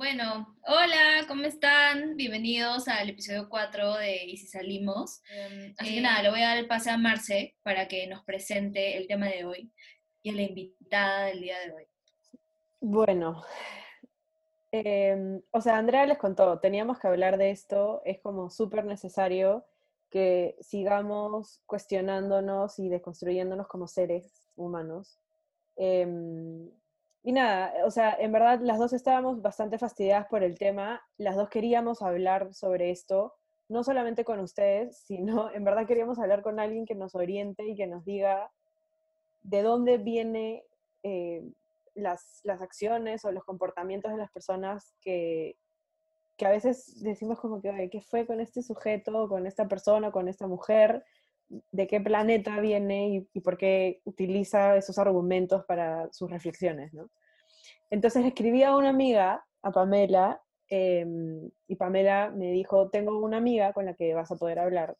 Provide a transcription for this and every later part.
Bueno, hola, ¿cómo están? Bienvenidos al episodio 4 de Y si salimos. Em, así que Eh, nada, le voy a dar el pase a Marce para que nos presente el tema de hoy y a la invitada del día de hoy. Bueno, em, o sea, Andrea les contó, teníamos que hablar de esto, es como súper necesario que sigamos cuestionándonos y deconstruyéndonos como seres humanos. Em, y nada, o sea, en verdad las dos estábamos bastante fastidiadas por el tema, las dos queríamos hablar sobre esto, no solamente con ustedes, sino en verdad queríamos hablar con alguien que nos oriente y que nos diga de dónde viene eh, las, las acciones o los comportamientos de las personas que, que a veces decimos como que, "Oye, ¿qué fue con este sujeto, con esta persona, con esta mujer? ¿De qué planeta viene y, por qué utiliza esos argumentos para sus reflexiones? ¿no? Entonces escribí a una amiga, a Pamela, em, y Pamela me dijo, tengo una amiga con la que vas a poder hablar,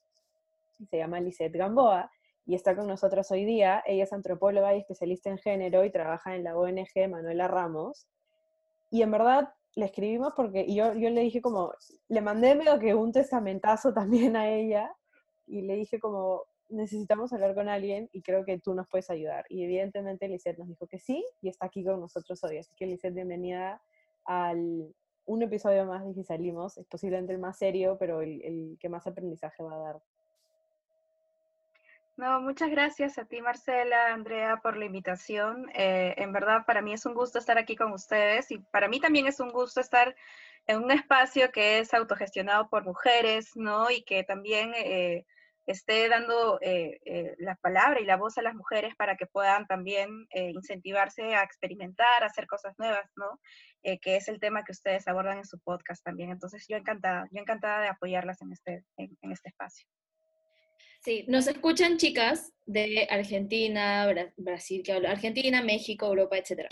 se llama Lisette Gamboa, y está con nosotros hoy día. Ella es antropóloga y especialista en género y trabaja en la ONG Manuela Ramos. Y en verdad le escribimos porque yo, yo le dije como, le mandé medio que un testamentazo también a ella y le dije como, necesitamos hablar con alguien y creo que tú nos puedes ayudar. Y evidentemente Lisette nos dijo que sí y está aquí con nosotros hoy. Así que Lisette, bienvenida al un episodio más de Si Salimos. Es posiblemente el más serio, pero el, el que más aprendizaje va a dar. No, muchas gracias a ti, Marcela, Andrea, por la invitación. Eh, en verdad, para mí es un gusto estar aquí con ustedes y para mí también es un gusto estar en un espacio que es autogestionado por mujeres, ¿no? Y que también eh, esté dando eh, eh, la palabra y la voz a las mujeres para que puedan también eh, incentivarse a experimentar, a hacer cosas nuevas, ¿no? Eh, que es el tema que ustedes abordan en su podcast también. Entonces, yo encantada, yo encantada de apoyarlas en este, en, este espacio. Sí, nos escuchan chicas de Argentina, Bra- Brasil, que habla Argentina, México, Europa, etc.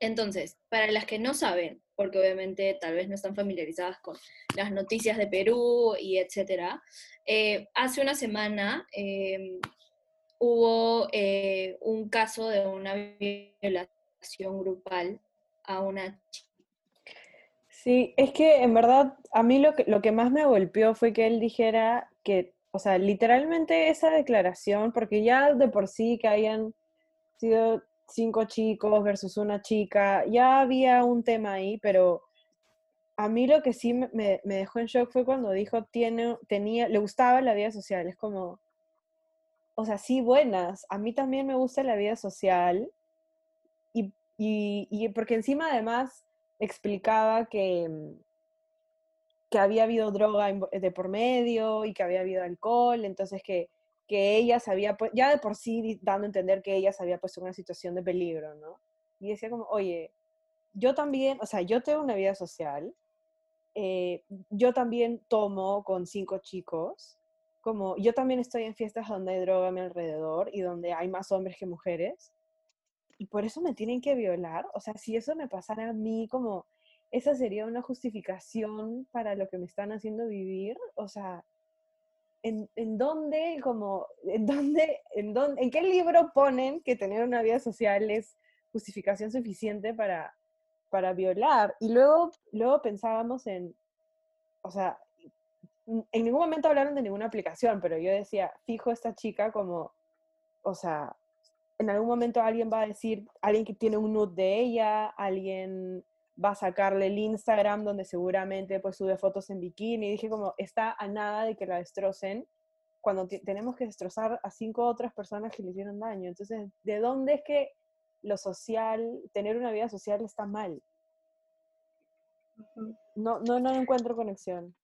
Entonces, para las que no saben, porque obviamente tal vez no están familiarizadas con las noticias de Perú y etcétera, eh, hace una semana eh, hubo eh, un caso de una violación grupal a una chica. Sí, es que en verdad a mí lo que, lo que más me golpeó fue que él dijera que, o sea, literalmente esa declaración, porque ya de por sí que hayan sido cinco chicos versus una chica, ya había un tema ahí, pero a mí lo que sí me, dejó en shock fue cuando dijo, tiene, tenía, le gustaba la vida social, es como, o sea, sí, buenas, a mí también me gusta la vida social, y, y, y porque encima además explicaba que, mm, que había habido droga de por medio y que había habido alcohol, entonces que, que ella se había, ya de por sí dando a entender que ella se había puesto en una situación de peligro, ¿no? Y decía como, oye, yo también, o sea, yo tengo una vida social, eh, yo también tomo con cinco chicos, como yo también estoy en fiestas donde hay droga a mi alrededor y donde hay más hombres que mujeres, y por eso me tienen que violar. O sea, si eso me pasara a mí, como esa sería una justificación para lo que me están haciendo vivir. O sea, ¿en, en dónde, como, en dónde, en dónde, en qué libro ponen que tener una vida social es justificación suficiente para, para violar? Y luego, luego pensábamos en, o sea, en ningún momento hablaron de ninguna aplicación, pero yo decía, fijo esta chica como, o sea, en algún momento alguien va a decir, alguien que tiene un nude de ella, alguien va a sacarle el Instagram donde seguramente pues sube fotos en bikini. Y dije como, está a nada de que la destrocen cuando tenemos que destrozar a cinco otras personas que le hicieron daño. Entonces, ¿de dónde es que lo social, tener una vida social está mal? No, no, no encuentro conexión.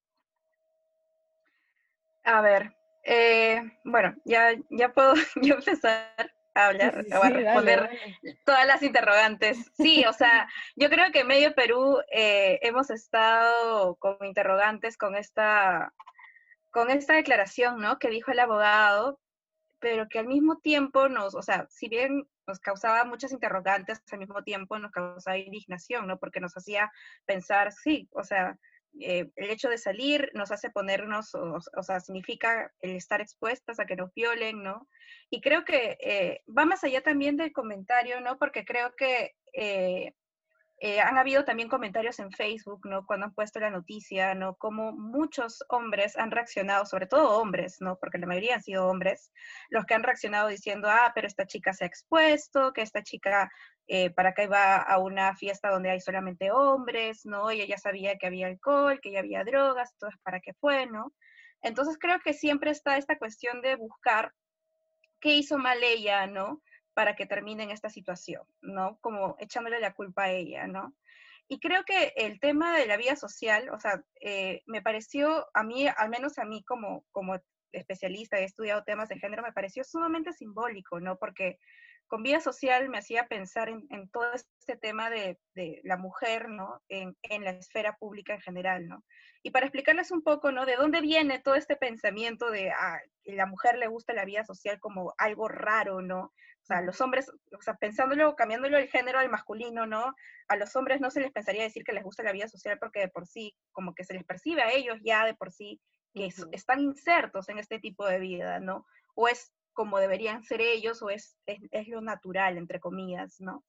A ver, eh, bueno, ya, ya puedo yo empezar a hablar sí, o a dale, responder dale. todas las interrogantes. Sí, o sea, yo creo que medio Perú eh, hemos estado con interrogantes con esta, con esta declaración, ¿no? Que dijo el abogado, pero que al mismo tiempo nos, o sea, si bien nos causaba muchas interrogantes, al mismo tiempo nos causaba indignación, ¿no? Porque nos hacía pensar, sí, o sea, eh, el hecho de salir nos hace ponernos, o, sea, significa el estar expuestas a que nos violen, ¿no? Y creo que eh, va más allá también del comentario, ¿no? Porque creo que eh, Eh, han habido también comentarios en Facebook, ¿no? Cuando han puesto la noticia, ¿no? Como muchos hombres han reaccionado, sobre todo hombres, ¿no? Porque la mayoría han sido hombres, los que han reaccionado diciendo, ah, pero esta chica se ha expuesto, que esta chica, eh, ¿para qué va a una fiesta donde hay solamente hombres, ¿no? Y ella sabía que había alcohol, que ya había drogas, entonces, ¿para qué fue, ¿no? Entonces creo que siempre está esta cuestión de buscar qué hizo mal ella, ¿no? Para que termine en esta situación, ¿no? Como echándole la culpa a ella, ¿no? Y creo que el tema de la vida social, o sea, eh, me pareció, a mí, al menos a mí como, como especialista, he estudiado temas de género, me pareció sumamente simbólico, ¿no? Porque con vida social me hacía pensar en, todo este tema de, la mujer, ¿no? En, la esfera pública en general, ¿no? Y para explicarles un poco, ¿no? De dónde viene todo este pensamiento de la mujer le gusta la vida social como algo raro, ¿no? O sea, los hombres, o sea, pensándolo, cambiándolo el género al masculino, ¿no? A los hombres no se les pensaría decir que les gusta la vida social porque de por sí, como que se les percibe a ellos ya de por sí que están insertos en este tipo de vida, ¿no? O es como deberían ser ellos, o es, es, es lo natural, entre comillas, ¿no?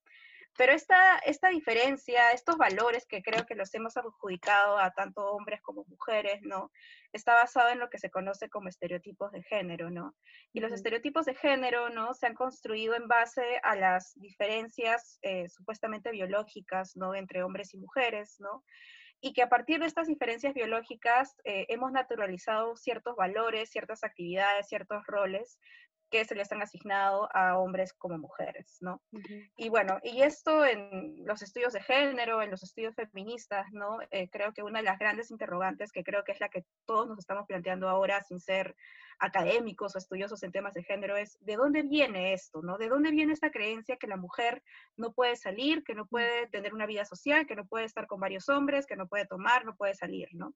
Pero esta, esta diferencia, estos valores que creo que los hemos adjudicado a tanto hombres como mujeres, ¿no? Está basado en lo que se conoce como estereotipos de género, ¿no? Y los estereotipos de género, ¿no? Se han construido en base a las diferencias eh, supuestamente biológicas, ¿no? Entre hombres y mujeres, ¿no? y que a partir de estas diferencias biológicas eh, hemos naturalizado ciertos valores, ciertas actividades, ciertos roles que se les han asignado a hombres como mujeres, ¿no? Y bueno, y esto en los estudios de género, en los estudios feministas, ¿no? Eh, creo que una de las grandes interrogantes, que creo que es la que todos nos estamos planteando ahora sin ser académicos o estudiosos en temas de género, es ¿de dónde viene esto, no? ¿De dónde viene esta creencia que la mujer no puede salir, que no puede tener una vida social, que no puede estar con varios hombres, que no puede tomar, no puede salir, ¿no?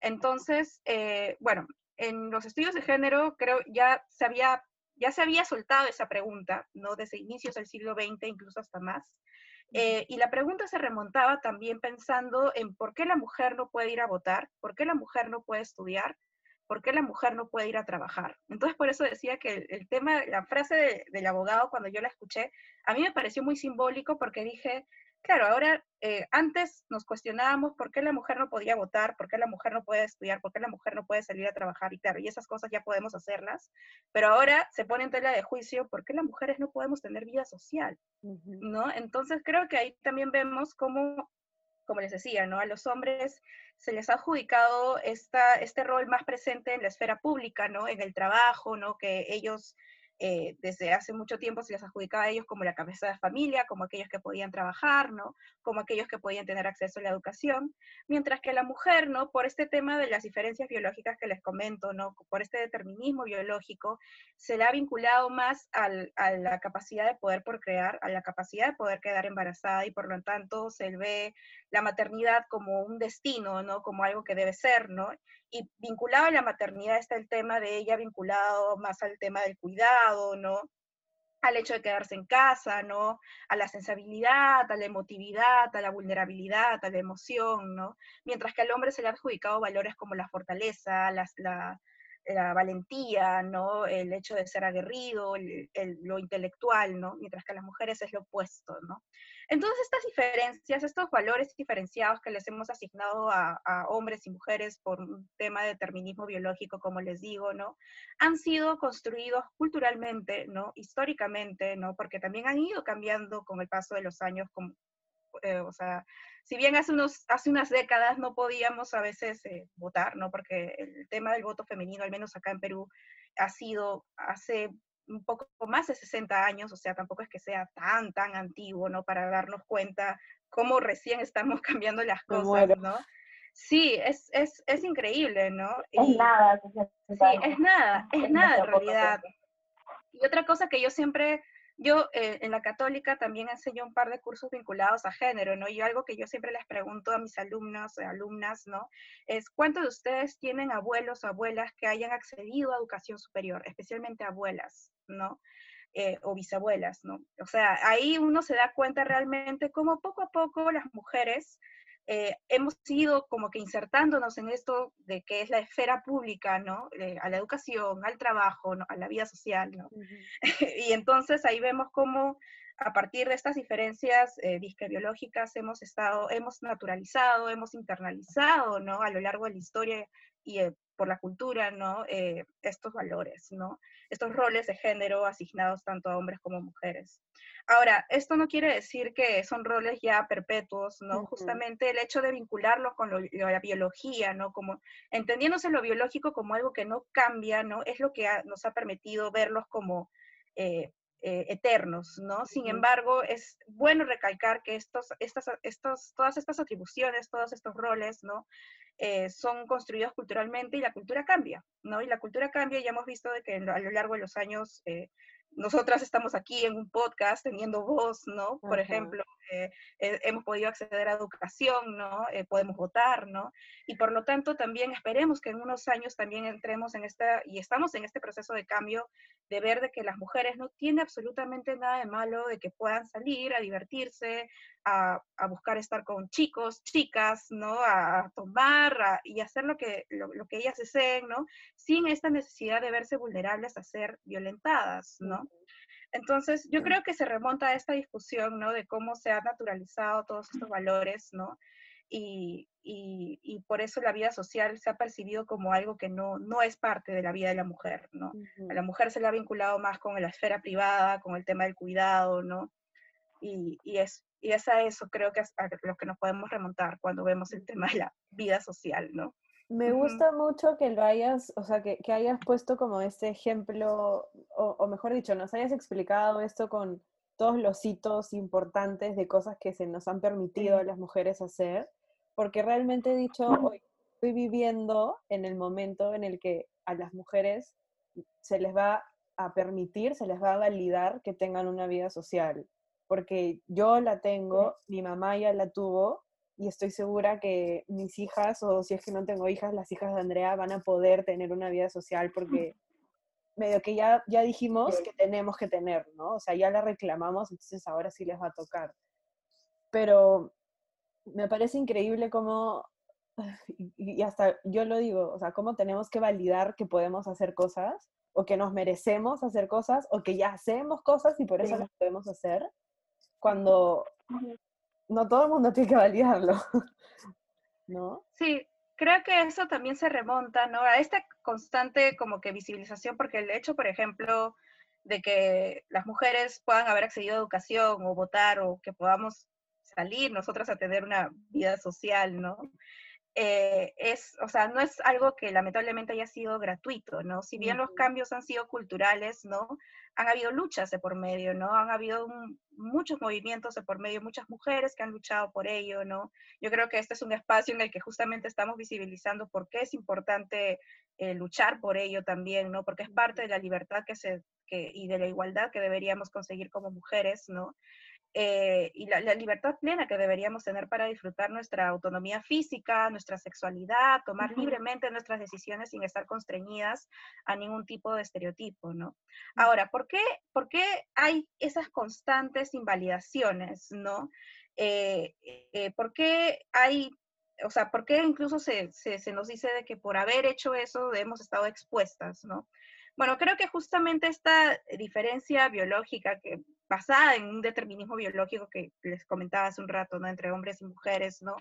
Entonces, eh, bueno, en los estudios de género creo ya se había ya se había soltado esa pregunta, ¿no? Desde inicios del siglo XX, incluso hasta más. Eh, y la pregunta se remontaba también pensando en por qué la mujer no puede ir a votar, por qué la mujer no puede estudiar, por qué la mujer no puede ir a trabajar. Entonces, por eso decía que el, tema, la frase del abogado, cuando yo la escuché, a mí me pareció muy simbólico porque dije, Claro, ahora eh, antes nos cuestionábamos por qué la mujer no podía votar, por qué la mujer no puede estudiar, por qué la mujer no puede salir a trabajar y claro, y esas cosas ya podemos hacerlas, pero ahora se pone en tela de juicio por qué las mujeres no podemos tener vida social, ¿no? Entonces creo que ahí también vemos cómo, como les decía, ¿no? A los hombres se les ha adjudicado esta, este rol más presente en la esfera pública, ¿no? En el trabajo, ¿no? Que ellos eh, desde hace mucho tiempo se les adjudicaba a ellos como la cabeza de familia, como aquellos que podían trabajar, ¿no? Como aquellos que podían tener acceso a la educación, mientras que la mujer, ¿no? Por este tema de las diferencias biológicas que les comento, ¿no? Por este determinismo biológico, se le ha vinculado más a la capacidad de poder procrear, a la capacidad de poder quedar embarazada y por lo tanto se ve la maternidad como un destino, ¿no? Como algo que debe ser, ¿no? Y vinculado a la maternidad está el tema de ella vinculado más al tema del cuidado, ¿no? Al hecho de quedarse en casa, ¿no? A la sensibilidad, a la emotividad, a la vulnerabilidad, a la emoción, ¿no? Mientras que al hombre se le ha adjudicado valores como la fortaleza, la, la valentía, ¿no? El hecho de ser aguerrido, lo intelectual, ¿no? Mientras que a las mujeres es lo opuesto, ¿no? Entonces estas diferencias, estos valores diferenciados que les hemos asignado a, hombres y mujeres por un tema de determinismo biológico, como les digo, ¿no? Han sido construidos culturalmente, ¿no? Históricamente, ¿no? Porque también han ido cambiando con el paso de los años, como, eh, o sea, si bien hace, unos, hace unas décadas no podíamos a veces eh, votar, ¿no? Porque el tema del voto femenino, al menos acá en Perú, ha sido hace un poco más de 60 años, o sea, tampoco es que sea tan, tan antiguo, ¿no? Para darnos cuenta cómo recién estamos cambiando las cosas, ¿no? Sí, es, es, es increíble, ¿no? Es nada. Sí, es nada, es nada en realidad. Y otra cosa que yo siempre yo eh, en la católica también enseño un par de cursos vinculados a género, ¿no? Y algo que yo siempre les pregunto a mis alumnos alumnas, ¿no? Es cuántos de ustedes tienen abuelos o abuelas que hayan accedido a educación superior, especialmente abuelas, ¿no? Eh, o bisabuelas, ¿no? O sea, ahí uno se da cuenta realmente cómo poco a poco las mujeres eh, hemos ido como que insertándonos en esto de que es la esfera pública, ¿no? Eh, a la educación, al trabajo, ¿no? a la vida social, ¿no? y entonces ahí vemos cómo a partir de estas diferencias eh, biológicas hemos estado, hemos naturalizado, hemos internalizado, ¿no? A lo largo de la historia y eh, por la cultura, ¿no? Eh, estos valores, ¿no? Estos roles de género asignados tanto a hombres como a mujeres. Ahora, esto no quiere decir que son roles ya perpetuos, ¿no? Justamente el hecho de vincularlo con la biología, ¿no? Como entendiéndose lo biológico como algo que no cambia, ¿no? Es lo que nos ha permitido verlos como eh, eternos, ¿no? Sin embargo, es bueno recalcar que estos, estas, estos, todas estas atribuciones, todos estos roles, ¿no? Eh, son construidos culturalmente y la cultura cambia, ¿no? Y la cultura cambia, ya hemos visto de que a lo largo de los años eh, nosotras estamos aquí en un podcast teniendo voz, ¿no? Por ejemplo, eh, eh, hemos podido acceder a educación, ¿no? Eh, podemos votar, ¿no? Y por lo tanto también esperemos que en unos años también entremos en esta, y estamos en este proceso de cambio, de ver de que las mujeres no tienen absolutamente nada de malo de que puedan salir a divertirse, a, a buscar estar con chicos, chicas, ¿no? A, tomar y hacer lo que, lo, lo que ellas deseen, ¿no? Sin esta necesidad de verse vulnerables a ser violentadas, ¿no? Entonces, yo creo que se remonta a esta discusión, ¿no? De cómo se han naturalizado todos estos valores, ¿no? Y, y, por eso la vida social se ha percibido como algo que no, no es parte de la vida de la mujer, ¿no? A la mujer se le ha vinculado más con la esfera privada, con el tema del cuidado, ¿no? Y, y es, y es a eso creo que es a lo que nos podemos remontar cuando vemos el tema de la vida social, ¿no? Me gusta mucho que lo hayas, o sea, que, que hayas puesto como este ejemplo, o, mejor dicho, nos hayas explicado esto con todos los hitos importantes de cosas que se nos han permitido a las mujeres hacer, porque realmente he dicho, hoy estoy viviendo en el momento en el que a las mujeres se les va a permitir, se les va a validar que tengan una vida social, porque yo la tengo, mi mamá ya la tuvo, y estoy segura que mis hijas, o si es que no tengo hijas, las hijas de Andrea van a poder tener una vida social porque medio que ya, ya dijimos que tenemos que tener, ¿no? O sea, ya la reclamamos, entonces ahora sí les va a tocar. Pero me parece increíble cómo, y hasta yo lo digo, o sea, cómo tenemos que validar que podemos hacer cosas, o que nos merecemos hacer cosas, o que ya hacemos cosas y por eso las podemos hacer, cuando no todo el mundo tiene que validarlo, ¿no? Sí, creo que eso también se remonta, ¿no? A esta constante como que visibilización, porque el hecho, por ejemplo, de que las mujeres puedan haber accedido a educación o votar o que podamos salir nosotras a tener una vida social, ¿no? Eh, es, o sea, no es algo que lamentablemente haya sido gratuito, ¿no? Si bien los cambios han sido culturales, ¿no? Han habido luchas de por medio, ¿no? Han habido muchos movimientos de por medio, muchas mujeres que han luchado por ello, ¿no? Yo creo que este es un espacio en el que justamente estamos visibilizando por qué es importante eh, luchar por ello también, ¿no? Porque es parte de la libertad que se, que, y de la igualdad que deberíamos conseguir como mujeres, ¿no? Eh, y la, libertad plena que deberíamos tener para disfrutar nuestra autonomía física, nuestra sexualidad, tomar libremente nuestras decisiones sin estar constreñidas a ningún tipo de estereotipo, ¿no? Ahora, ¿por qué, por qué hay esas constantes invalidaciones, ¿no? Eh, eh, ¿Por qué hay o sea, ¿por qué incluso se, se, se, nos dice de que por haber hecho eso hemos estado expuestas, ¿no? Bueno, creo que justamente esta diferencia biológica que basada en un determinismo biológico que les comentaba hace un rato, ¿no? Entre hombres y mujeres, ¿no?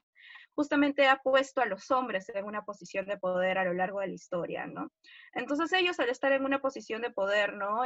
Justamente ha puesto a los hombres en una posición de poder a lo largo de la historia, ¿no? Entonces ellos al estar en una posición de poder, ¿no?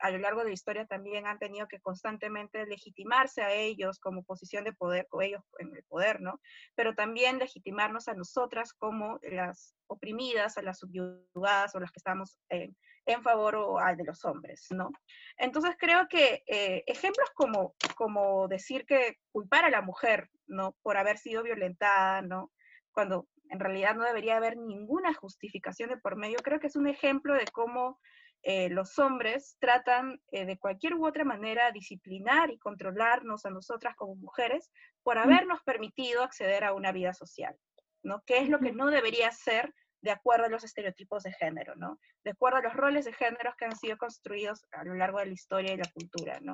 A lo largo de la historia también han tenido que constantemente legitimarse a ellos como posición de poder, o ellos en el poder, ¿no? Pero también legitimarnos a nosotras como las oprimidas, a las subyugadas o las que estamos en, favor o al de los hombres, ¿no? Entonces creo que eh, ejemplos como, como decir que culpar a la mujer, ¿no? Por haber sido violentada, ¿no? Cuando en realidad no debería haber ninguna justificación de por medio, creo que es un ejemplo de cómo eh, los hombres tratan eh, de cualquier u otra manera disciplinar y controlarnos a nosotras como mujeres por mm. habernos permitido acceder a una vida social, ¿no? Que es lo que no debería ser de acuerdo a los estereotipos de género, ¿no? De acuerdo a los roles de géneros que han sido construidos a lo largo de la historia y la cultura, ¿no?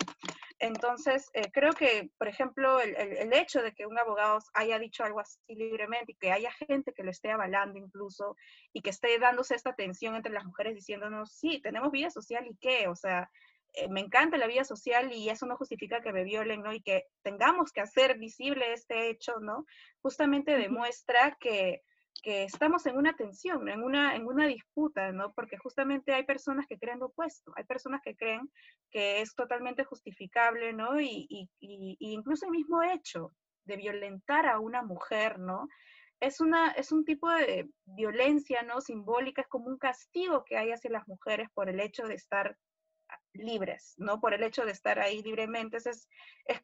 Entonces, eh, creo que, por ejemplo, el, el, hecho de que un abogado haya dicho algo así libremente y que haya gente que lo esté avalando incluso y que esté dándose esta tensión entre las mujeres diciéndonos, sí, tenemos vida social y qué, o sea, eh, me encanta la vida social y eso no justifica que me violen, ¿no? Y que tengamos que hacer visible este hecho, ¿no? Justamente demuestra que, que estamos en una tensión, en una, en una disputa, ¿no? Porque justamente hay personas que creen lo opuesto, hay personas que creen que es totalmente justificable, ¿no? Y, y, y, incluso el mismo hecho de violentar a una mujer, ¿no? es, una, es un tipo de violencia no simbólica, es como un castigo que hay hacia las mujeres por el hecho de estar libres, ¿no? Por el hecho de estar ahí libremente. Es,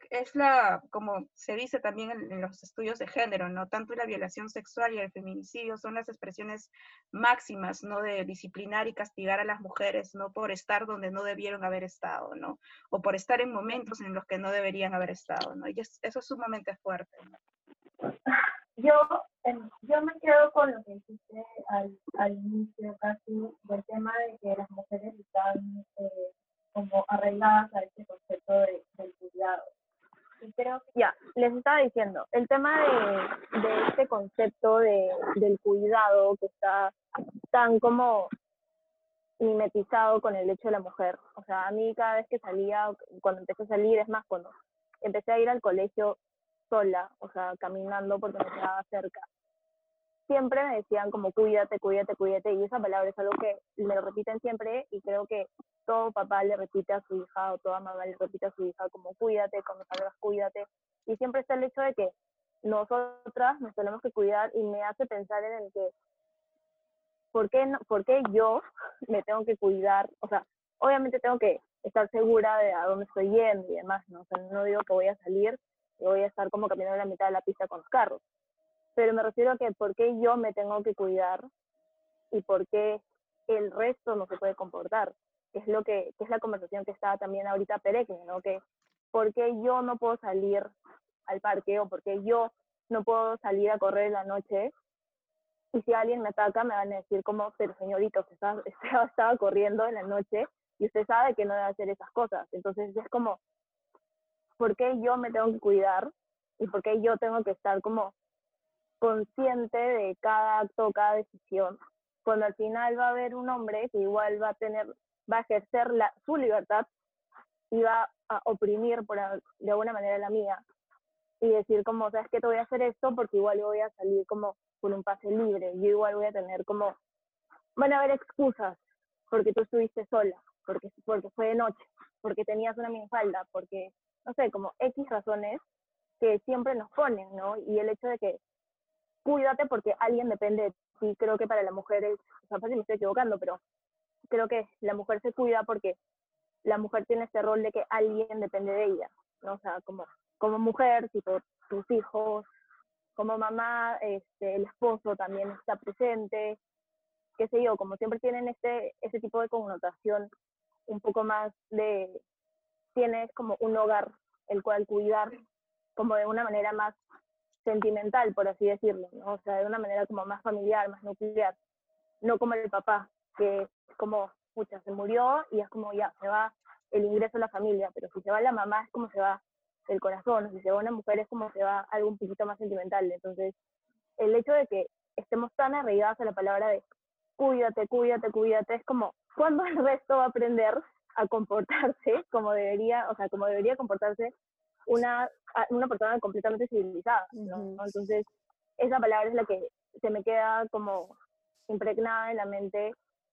es, la, como se dice también en, los estudios de género, ¿no? Tanto la violación sexual y el feminicidio son las expresiones máximas, ¿no? De disciplinar y castigar a las mujeres, ¿no? Por estar donde no debieron haber estado, ¿no? O por estar en momentos en los que no deberían haber estado, ¿no? Y eso es sumamente fuerte, Yo, yo me quedo con lo que dijiste al, al inicio casi del tema de que las mujeres están eh, como arregladas a este concepto de, del cuidado. Creo ya, les estaba diciendo, el tema de, de este concepto de, del cuidado que está tan como mimetizado con el hecho de la mujer. O sea, a mí cada vez que salía, cuando empecé a salir, es más, cuando empecé a ir al colegio, sola, o sea, caminando porque me quedaba cerca. Siempre me decían como cuídate, cuídate, cuídate, y esa palabra es algo que me lo repiten siempre y creo que todo papá le repite a su hija o toda mamá le repite a su hija como cuídate, cuando salgas cuídate. Y siempre está el hecho de que nosotras nos tenemos que cuidar y me hace pensar en el que, ¿por qué, ¿por qué yo me tengo que cuidar? O sea, obviamente tengo que estar segura de a dónde estoy yendo y demás, ¿no? No digo que voy a salir voy a estar como caminando en la mitad de la pista con los carros. Pero me refiero a que por qué yo me tengo que cuidar y por qué el resto no se puede comportar, es lo que, que es la conversación que está también ahorita peregrine, ¿no? Que por qué yo no puedo salir al parque o por qué yo no puedo salir a correr en la noche y si alguien me ataca me van a decir como, pero señorito, usted estaba, estaba corriendo en la noche y usted sabe que no debe hacer esas cosas. Entonces es como, por qué yo me tengo que cuidar y por qué yo tengo que estar como consciente de cada acto, cada decisión, cuando al final va a haber un hombre que igual va a tener, va a ejercer la, su libertad y va a oprimir por, de alguna manera la mía y decir como, sabes que te voy a hacer esto porque igual yo voy a salir como con un pase libre, yo igual voy a tener como, van a haber excusas porque tú estuviste sola, porque, porque fue de noche, porque tenías una minifalda, porque no sé, como X razones que siempre nos ponen, ¿no? Y el hecho de que cuídate porque alguien depende de ti, creo que para la mujer es, o sea, fácil me estoy equivocando, pero creo que la mujer se cuida porque la mujer tiene este rol de que alguien depende de ella, ¿no? O sea, como, como mujer, tipo tus hijos, como mamá, este, el esposo también está presente, qué sé yo, como siempre tienen este, ese tipo de connotación un poco más de, tienes como un hogar el cual cuidar como de una manera más sentimental, por así decirlo, ¿no? O sea, de una manera como más familiar, más nuclear, no como el papá, que es como, pucha, se murió y es como ya, se va el ingreso a la familia, pero si se va la mamá es como se va el corazón, si se va una mujer es como se va algo un poquito más sentimental. Entonces, el hecho de que estemos tan arraigados a la palabra de cuídate, cuídate, cuídate, es como, ¿cuándo el resto va a aprender a comportarse como debería, o sea, como debería comportarse una, una persona completamente civilizada, ¿no? Entonces, esa palabra es la que se me queda como impregnada en la mente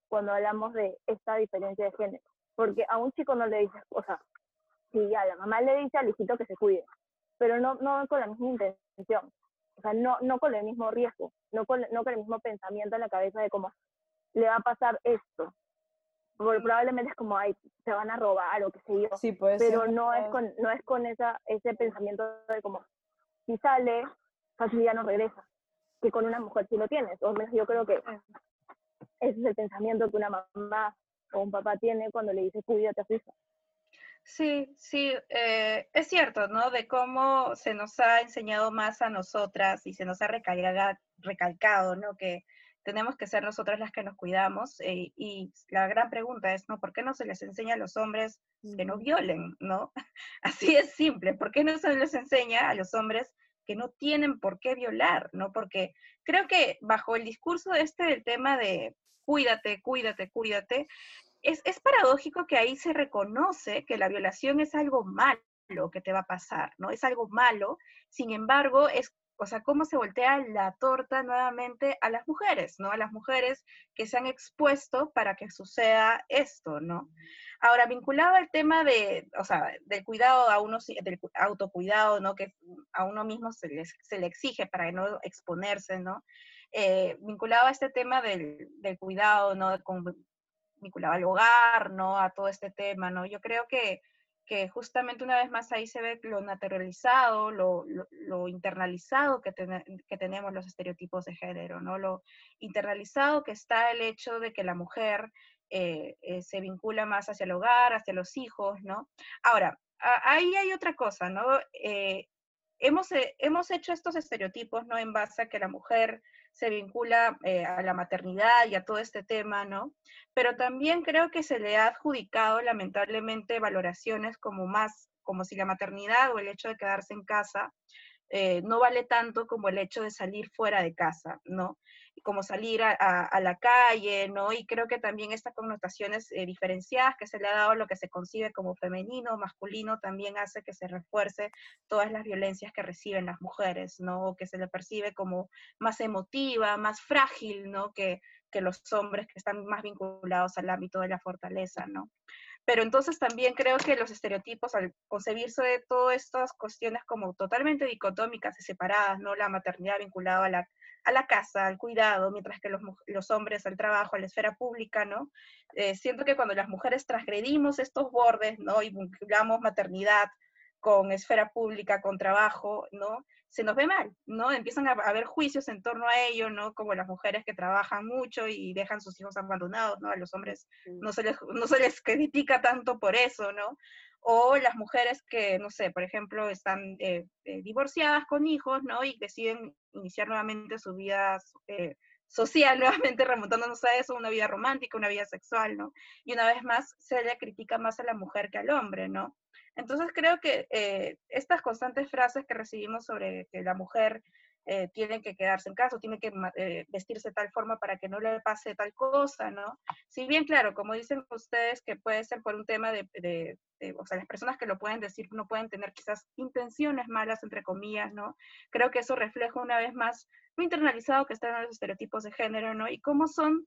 cuando hablamos de esta diferencia de género. Porque a un chico no le dices, o sea, si ya la mamá le dice al hijito que se cuide, pero no, no con la misma intención, o sea, no, no con el mismo riesgo, no con, no con el mismo pensamiento en la cabeza de cómo le va a pasar esto, probablemente es como, ay, se van a robar o qué sé yo. Sí, puede pero no es con, no es con esa, ese pensamiento de como, si sale, fácil ya no regresa. Que con una mujer sí lo tienes. O menos yo creo que ese es el pensamiento que una mamá o un papá tiene cuando le dice, cuídate a su hija. Sí, sí, eh, es cierto, ¿no? De cómo se nos ha enseñado más a nosotras y se nos ha recalcado, recalcado ¿no? Que tenemos que ser nosotras las que nos cuidamos. Eh, y la gran pregunta es, ¿no? ¿Por qué no se les enseña a los hombres que no violen, ¿no? Así es simple. ¿Por qué no se les enseña a los hombres que no tienen por qué violar, ¿no? Porque creo que bajo el discurso este del tema de cuídate, cuídate, cuídate, es, es paradójico que ahí se reconoce que la violación es algo malo que te va a pasar, ¿no? Es algo malo, sin embargo, es o sea, cómo se voltea la torta nuevamente a las mujeres, ¿no? A las mujeres que se han expuesto para que suceda esto, ¿no? Ahora, vinculado al tema de, o sea, del cuidado a uno, del autocuidado, ¿no? Que a uno mismo se le, se exige para no exponerse, ¿no? Eh, vinculado a este tema del, del cuidado, ¿no? Con, vinculado al hogar, ¿no? A todo este tema, ¿no? Yo creo que que justamente una vez más ahí se ve lo naturalizado, lo, lo, internalizado que, que, tenemos los estereotipos de género, ¿no? Lo internalizado que está el hecho de que la mujer eh, eh, se vincula más hacia el hogar, hacia los hijos, ¿no? Ahora, ahí hay otra cosa, ¿no? Eh, hemos, hemos hecho estos estereotipos, ¿no? En base a que la mujer se vincula eh, a la maternidad y a todo este tema, ¿no? Pero también creo que se le ha adjudicado lamentablemente valoraciones como más, como si la maternidad o el hecho de quedarse en casa eh, no vale tanto como el hecho de salir fuera de casa, ¿no? Como salir a, la calle, ¿no? Y creo que también estas connotaciones eh, diferenciadas que se le ha dado lo que se concibe como femenino, masculino, también hace que se refuerce todas las violencias que reciben las mujeres, ¿no? O que se le percibe como más emotiva, más frágil, ¿no? Que, que los hombres que están más vinculados al ámbito de la fortaleza, ¿no? Pero entonces también creo que los estereotipos, al concebirse de todas estas cuestiones como totalmente dicotómicas y separadas, ¿no? La maternidad vinculada a la, a la casa, al cuidado, mientras que los, los hombres al trabajo, a la esfera pública, ¿no? Eh, siento que cuando las mujeres transgredimos estos bordes, ¿no? Y vinculamos maternidad con esfera pública, con trabajo, ¿no? se nos ve mal, ¿no? Empiezan a haber juicios en torno a ello, ¿no? Como las mujeres que trabajan mucho y dejan sus hijos abandonados, ¿no? A los hombres no se les, no se les critica tanto por eso, ¿no? O las mujeres que, no sé, por ejemplo, están eh, eh, divorciadas con hijos, ¿no? Y deciden iniciar nuevamente su vida eh, social, nuevamente remontándonos a eso, una vida romántica, una vida sexual, ¿no? Y una vez más se le critica más a la mujer que al hombre, ¿no? Entonces creo que estas constantes frases que recibimos sobre que la mujer eh, tiene que quedarse en casa, o tiene que eh, vestirse de tal forma para que no le pase tal cosa, ¿no? Si bien, claro, como dicen ustedes, que puede ser por un tema de, de, o sea, las personas que lo pueden decir no pueden tener quizás intenciones malas, entre comillas, ¿no? Creo que eso refleja una vez más lo internalizado que están los estereotipos de género, ¿no? Y cómo son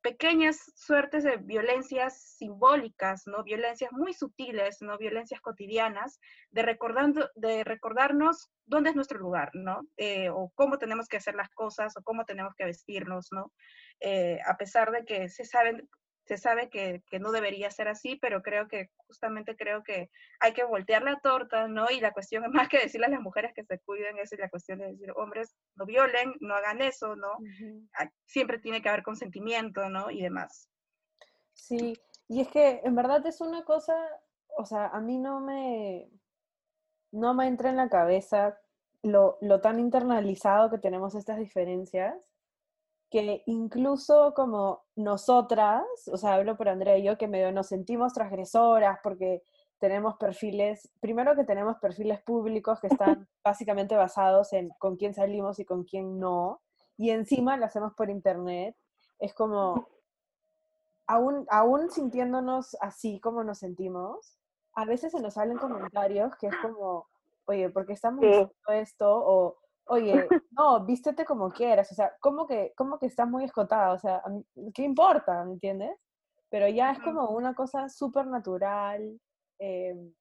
pequeñas suertes de violencias simbólicas, ¿no? Violencias muy sutiles, ¿no? Violencias cotidianas, de, recordando, de recordarnos dónde es nuestro lugar, ¿no? Eh, o cómo tenemos que hacer las cosas, o cómo tenemos que vestirnos, ¿no? Eh, a pesar de que se saben se sabe que, que, no debería ser así, pero creo que justamente creo que hay que voltear la torta, ¿no? Y la cuestión es más que decirle a las mujeres que se cuiden, es la cuestión de decir, hombres, no violen, no hagan eso, ¿no? Siempre tiene que haber consentimiento, ¿no? Y demás. Sí, y es que en verdad es una cosa, o sea, a mí no me, no me entra en la cabeza lo, lo tan internalizado que tenemos estas diferencias que incluso como nosotras, o sea, hablo por Andrea y yo, que medio nos sentimos transgresoras porque tenemos perfiles, primero que tenemos perfiles públicos que están básicamente basados en con quién salimos y con quién no, y encima lo hacemos por internet, es como, aún, aún sintiéndonos así como nos sentimos, a veces se nos salen comentarios que es como, oye, ¿por qué estamos haciendo esto? O oye, no, vístete como quieras, o sea, ¿cómo que, cómo que estás muy escotada? O sea, ¿qué importa? ¿Me entiendes? Pero ya es como una cosa súper natural. Em,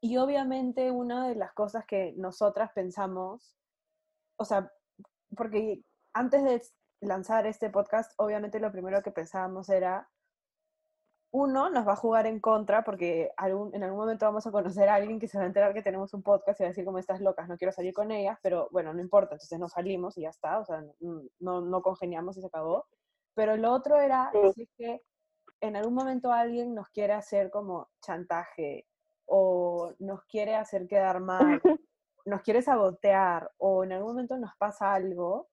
y obviamente una de las cosas que nosotras pensamos, o sea, porque antes de lanzar este podcast, obviamente lo primero que pensábamos era, uno nos va a jugar en contra porque algún, en algún momento vamos a conocer a alguien que se va a enterar que tenemos un podcast y va a decir como estas locas, no quiero salir con ellas, pero bueno, no importa, entonces nos salimos y ya está, o sea, no, no congeniamos y se acabó. Pero lo otro era decir que en algún momento alguien nos quiere hacer como chantaje o nos quiere hacer quedar mal, nos quiere sabotear o en algún momento nos pasa algo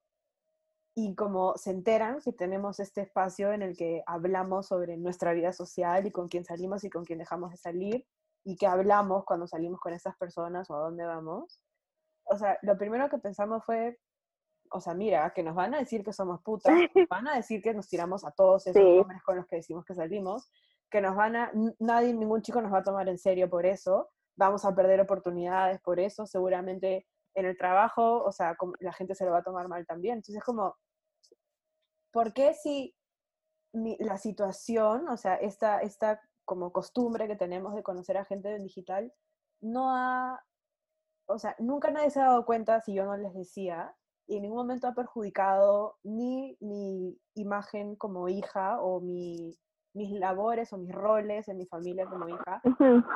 y como se enteran que tenemos este espacio en el que hablamos sobre nuestra vida social y con quién salimos y con quién dejamos de salir y que hablamos cuando salimos con esas personas o a dónde vamos. O sea, lo primero que pensamos fue, o sea, mira, que nos van a decir que somos putas, nos van a decir que nos tiramos a todos esos Sí. hombres con los que decimos que salimos, que nos van a, nadie, ningún chico nos va a tomar en serio por eso, vamos a perder oportunidades por eso, seguramente en el trabajo, o sea, como- la gente se lo va a tomar mal también. Entonces es como, ¿por qué si mi- la situación, o sea, esta, esta como costumbre que tenemos de conocer a gente en digital, no ha, o sea, nunca nadie se ha dado cuenta si yo no les decía, y en ningún momento ha perjudicado ni mi imagen como hija o mi, mis labores o mis roles en mi familia como hija,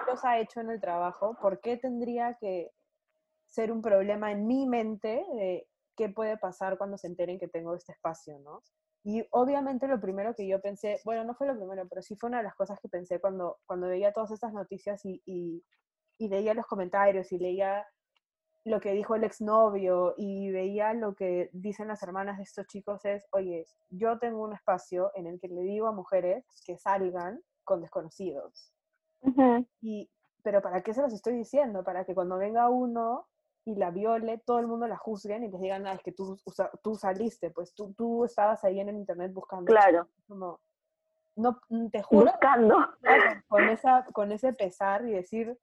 los ha hecho en el trabajo, ¿por qué tendría que ser un problema en mi mente de qué puede pasar cuando se enteren que tengo este espacio, ¿no? Y obviamente lo primero que yo pensé, bueno, no fue lo primero, pero sí fue una de las cosas que pensé cuando, cuando veía todas estas noticias y, y, y leía los comentarios y leía lo que dijo el exnovio y veía lo que dicen las hermanas de estos chicos es, oye, yo tengo un espacio en el que le digo a mujeres que salgan con desconocidos. Y, pero ¿para qué se los estoy diciendo? Para que cuando venga uno y la viole, todo el mundo la juzguen y les digan, ah, es que tú, usa- tú saliste, pues tú, tú estabas ahí en el internet buscando. Claro. Como, no, mm, te juro, Buscando. con- esa, con ese pesar y decir,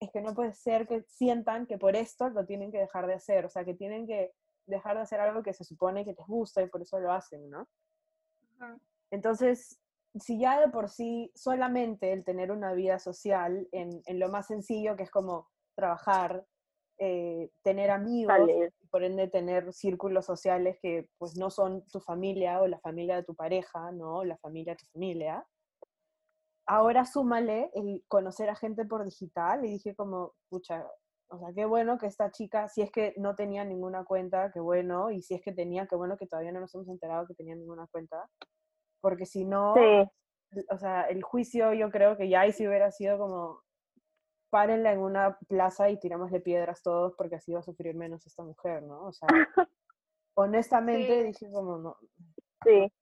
es que no puede ser que sientan que por esto lo tienen que dejar de hacer, o sea, que tienen que dejar de hacer algo que se supone que les gusta y por eso lo hacen, ¿no? Entonces, si ya de por sí solamente el tener una vida social en, en lo más sencillo, que es como trabajar, eh, tener amigos, y por ende tener círculos sociales que pues no son tu familia o la familia de tu pareja, ¿no? La familia de tu familia. Ahora súmale el conocer a gente por digital y dije como, pucha, o sea, qué bueno que esta chica, si es que no tenía ninguna cuenta, qué bueno, y si es que tenía, qué bueno que todavía no nos hemos enterado que tenía ninguna cuenta, porque si no, Sí. o sea, el juicio yo creo que ya ahí sí hubiera sido como, párenla en una plaza y tirámosle piedras todos porque así va a sufrir menos esta mujer, ¿no? O sea, honestamente Sí. dije como, no, Sí.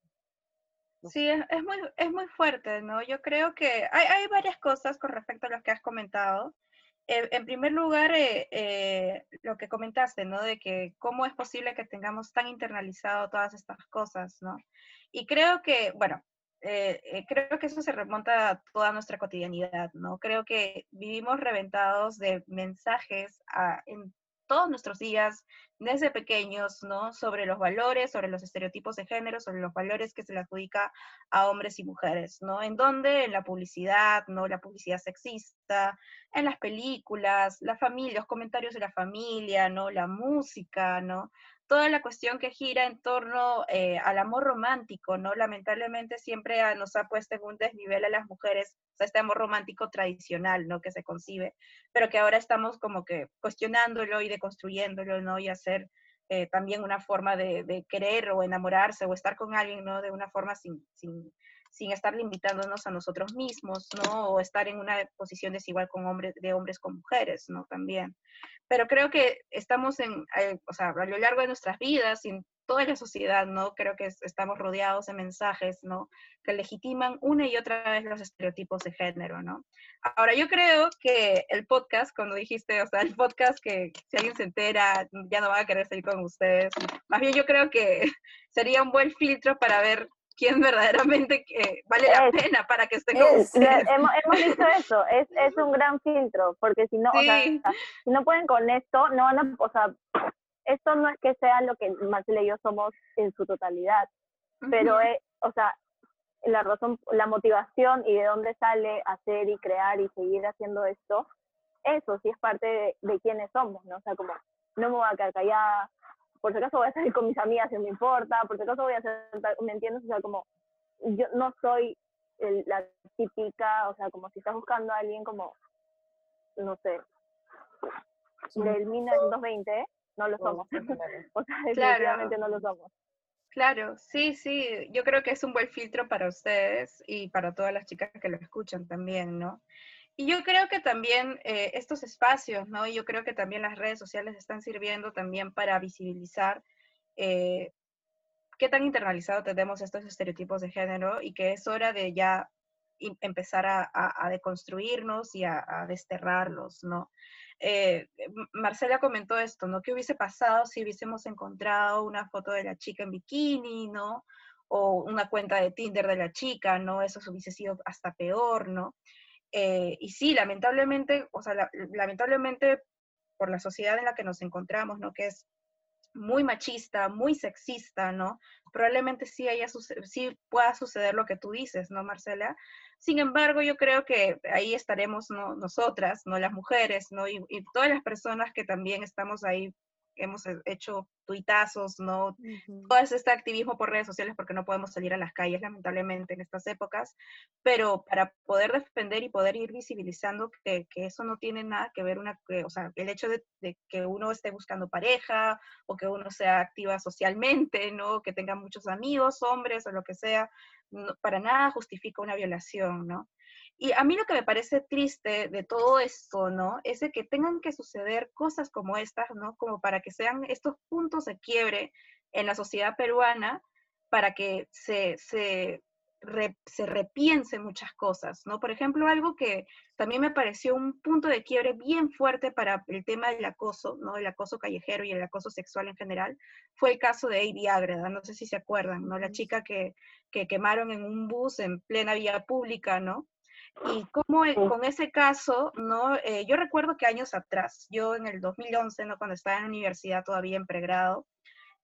Sí, es, es muy, es muy fuerte, ¿no? Yo creo que hay, hay varias cosas con respecto a lo que has comentado. Eh, en primer lugar, eh, eh, lo que comentaste, ¿no? De que cómo es posible que tengamos tan internalizado todas estas cosas, ¿no? Y creo que, bueno, eh, eh, creo que eso se remonta a toda nuestra cotidianidad, ¿no? Creo que vivimos reventados de mensajes a- en todos nuestros días, desde pequeños, ¿no? Sobre los valores, sobre los estereotipos de género, sobre los valores que se le adjudica a hombres y mujeres, ¿no? En donde en la publicidad, ¿no? La publicidad sexista, en las películas, la familia, los comentarios de la familia, ¿no? La música, ¿no? Toda la cuestión que gira en torno eh, al amor romántico, ¿no? Lamentablemente siempre ah, nos ha puesto en un desnivel a las mujeres, o sea, este amor romántico tradicional, ¿no? Que se concibe, pero que ahora estamos como que cuestionándolo y deconstruyéndolo, ¿no? Y hacer eh, también una forma de, de querer o enamorarse o estar con alguien, ¿no? De una forma sin, sin, sin estar limitándonos a nosotros mismos, ¿no? O estar en una posición desigual con hombres, de hombres con mujeres, ¿no? También. Pero creo que estamos en, eh, o sea, a lo largo de nuestras vidas y en toda la sociedad, ¿no? Creo que es- estamos rodeados de mensajes, ¿no? Que legitiman una y otra vez los estereotipos de género, ¿no? Ahora, yo creo que el podcast, cuando dijiste, o sea, el podcast que si alguien se entera, ya no va a querer salir con ustedes. Más bien, yo creo que sería un buen filtro para ver quién verdaderamente eh, vale la Es- pena para que esté con es- ustedes. hemos, hemos dicho eso, es, es un gran filtro, porque si no, o sea, Sí. si no pueden con esto, no van o sea, esto no es que sea lo que Marcela y yo somos en su totalidad, pero, Ujú. eh, o sea, la razón, la motivación y de dónde sale hacer y crear y seguir haciendo esto, eso sí es parte de, de quiénes somos, ¿no? O sea, como, no me voy a quedar callada, por si acaso voy a salir con mis amigas si no me importa, por si acaso voy a hacer, ¿me entiendes? O sea, como, yo no soy el- la típica, o sea, como si estás buscando a alguien como, no sé, del 1920, no lo somos. O sea, definitivamente no lo somos. Claro, sí, sí, yo creo que es un buen filtro para ustedes y para todas las chicas que lo escuchan también, ¿no? Y yo creo que también eh, estos espacios, ¿no? Yo creo que también las redes sociales están sirviendo también para visibilizar eh, qué tan internalizado tenemos estos estereotipos de género y que es hora de ya y empezar a, deconstruirnos y a, desterrarlos, ¿no? Eh, Marcela comentó esto, ¿no? ¿Qué hubiese pasado si hubiésemos encontrado una foto de la chica en bikini, ¿no? O una cuenta de Tinder de la chica, ¿no? Eso hubiese sido hasta peor, ¿no? Eh, y sí, lamentablemente, o sea, la- lamentablemente por la sociedad en la que nos encontramos, ¿no? Que es muy machista, muy sexista, ¿no? Probablemente sí, haya sí pueda suceder lo que tú dices, ¿no, Marcela? Sin embargo, yo creo que ahí estaremos ¿no? nosotras, ¿no? Las mujeres, ¿no? Y todas las personas que también estamos ahí, hemos he- hecho tuitazos, ¿no? Ujú. todo este activismo por redes sociales porque no podemos salir a las calles, lamentablemente, en estas épocas, pero para poder defender y poder ir visibilizando que, que eso no tiene nada que ver, una, que, o sea, el hecho de, de que uno esté buscando pareja o que uno sea activa socialmente, ¿no? Que tenga muchos amigos, hombres o lo que sea, no- para nada justifica una violación, ¿no? Y a mí lo que me parece triste de todo esto, ¿no? Es de que tengan que suceder cosas como estas, ¿no? Como para que sean estos puntos de quiebre en la sociedad peruana para que se, se, re- se repiense muchas cosas, ¿no? Por ejemplo, algo que también me pareció un punto de quiebre bien fuerte para el tema del acoso, ¿no? El acoso callejero y el acoso sexual en general, fue el caso de Amy Ágreda, no sé si se acuerdan, ¿no? La chica que, que quemaron en un bus en plena vía pública, ¿no? Y cómo eh, con ese caso, ¿no? Eh, yo recuerdo que años atrás, yo en el 2011, ¿no? Cuando estaba en la universidad todavía en pregrado,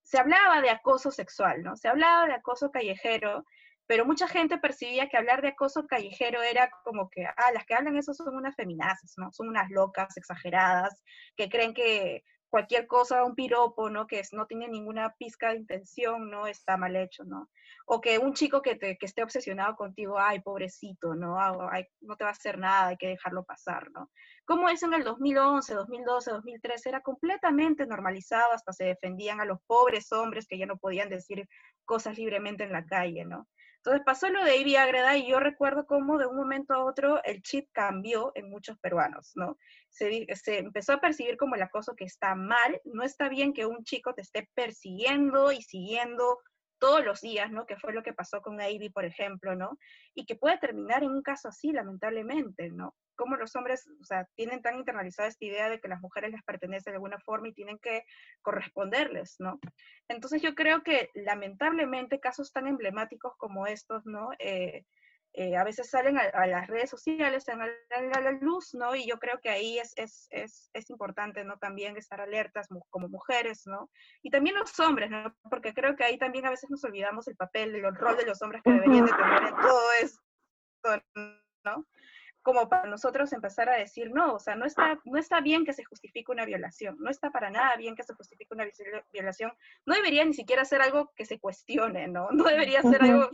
se hablaba de acoso sexual, ¿no? Se hablaba de acoso callejero, pero mucha gente percibía que hablar de acoso callejero era como que, ah, las que hablan eso son unas feminazis, ¿no? Son unas locas exageradas que creen que cualquier cosa, un piropo, ¿no? Que no tiene ninguna pizca de intención, ¿no? Está mal hecho, ¿no? O que un chico que, te, que esté obsesionado contigo, ay, pobrecito, ¿no? Ah, ay, no te va a hacer nada, hay que dejarlo pasar, ¿no? Como eso en el 2011, 2012, 2013 era completamente normalizado, hasta se defendían a los pobres hombres que ya no podían decir cosas libremente en la calle, ¿no? Entonces pasó lo de Ivy Agreda y yo recuerdo cómo de un momento a otro el chip cambió en muchos peruanos, ¿no? Se, se empezó a percibir como el acoso que está mal, no está bien que un chico te esté persiguiendo y siguiendo todos los días, ¿no? Que fue lo que pasó con Ivy, por ejemplo, ¿no? Y que puede terminar en un caso así, lamentablemente, ¿no? Como los hombres, o sea, tienen tan internalizada esta idea de que las mujeres les pertenece de alguna forma y tienen que corresponderles, ¿no? Entonces yo creo que lamentablemente casos tan emblemáticos como estos, ¿no? Eh, eh, a veces salen a, a las redes sociales, salen a, la- luz, ¿no? Y yo creo que ahí es, es, es, es importante, ¿no? También estar alertas como mujeres, ¿no? Y también los hombres, ¿no? Porque creo que ahí también a veces nos olvidamos el papel, el rol de los hombres que deberían de tener en todo esto, ¿no? Como para nosotros empezar a decir, no, o sea, no está, no está bien que se justifique una violación, no está para nada bien que se justifique una viol- violación, no debería ni siquiera ser algo que se cuestione, ¿no? No debería ser algo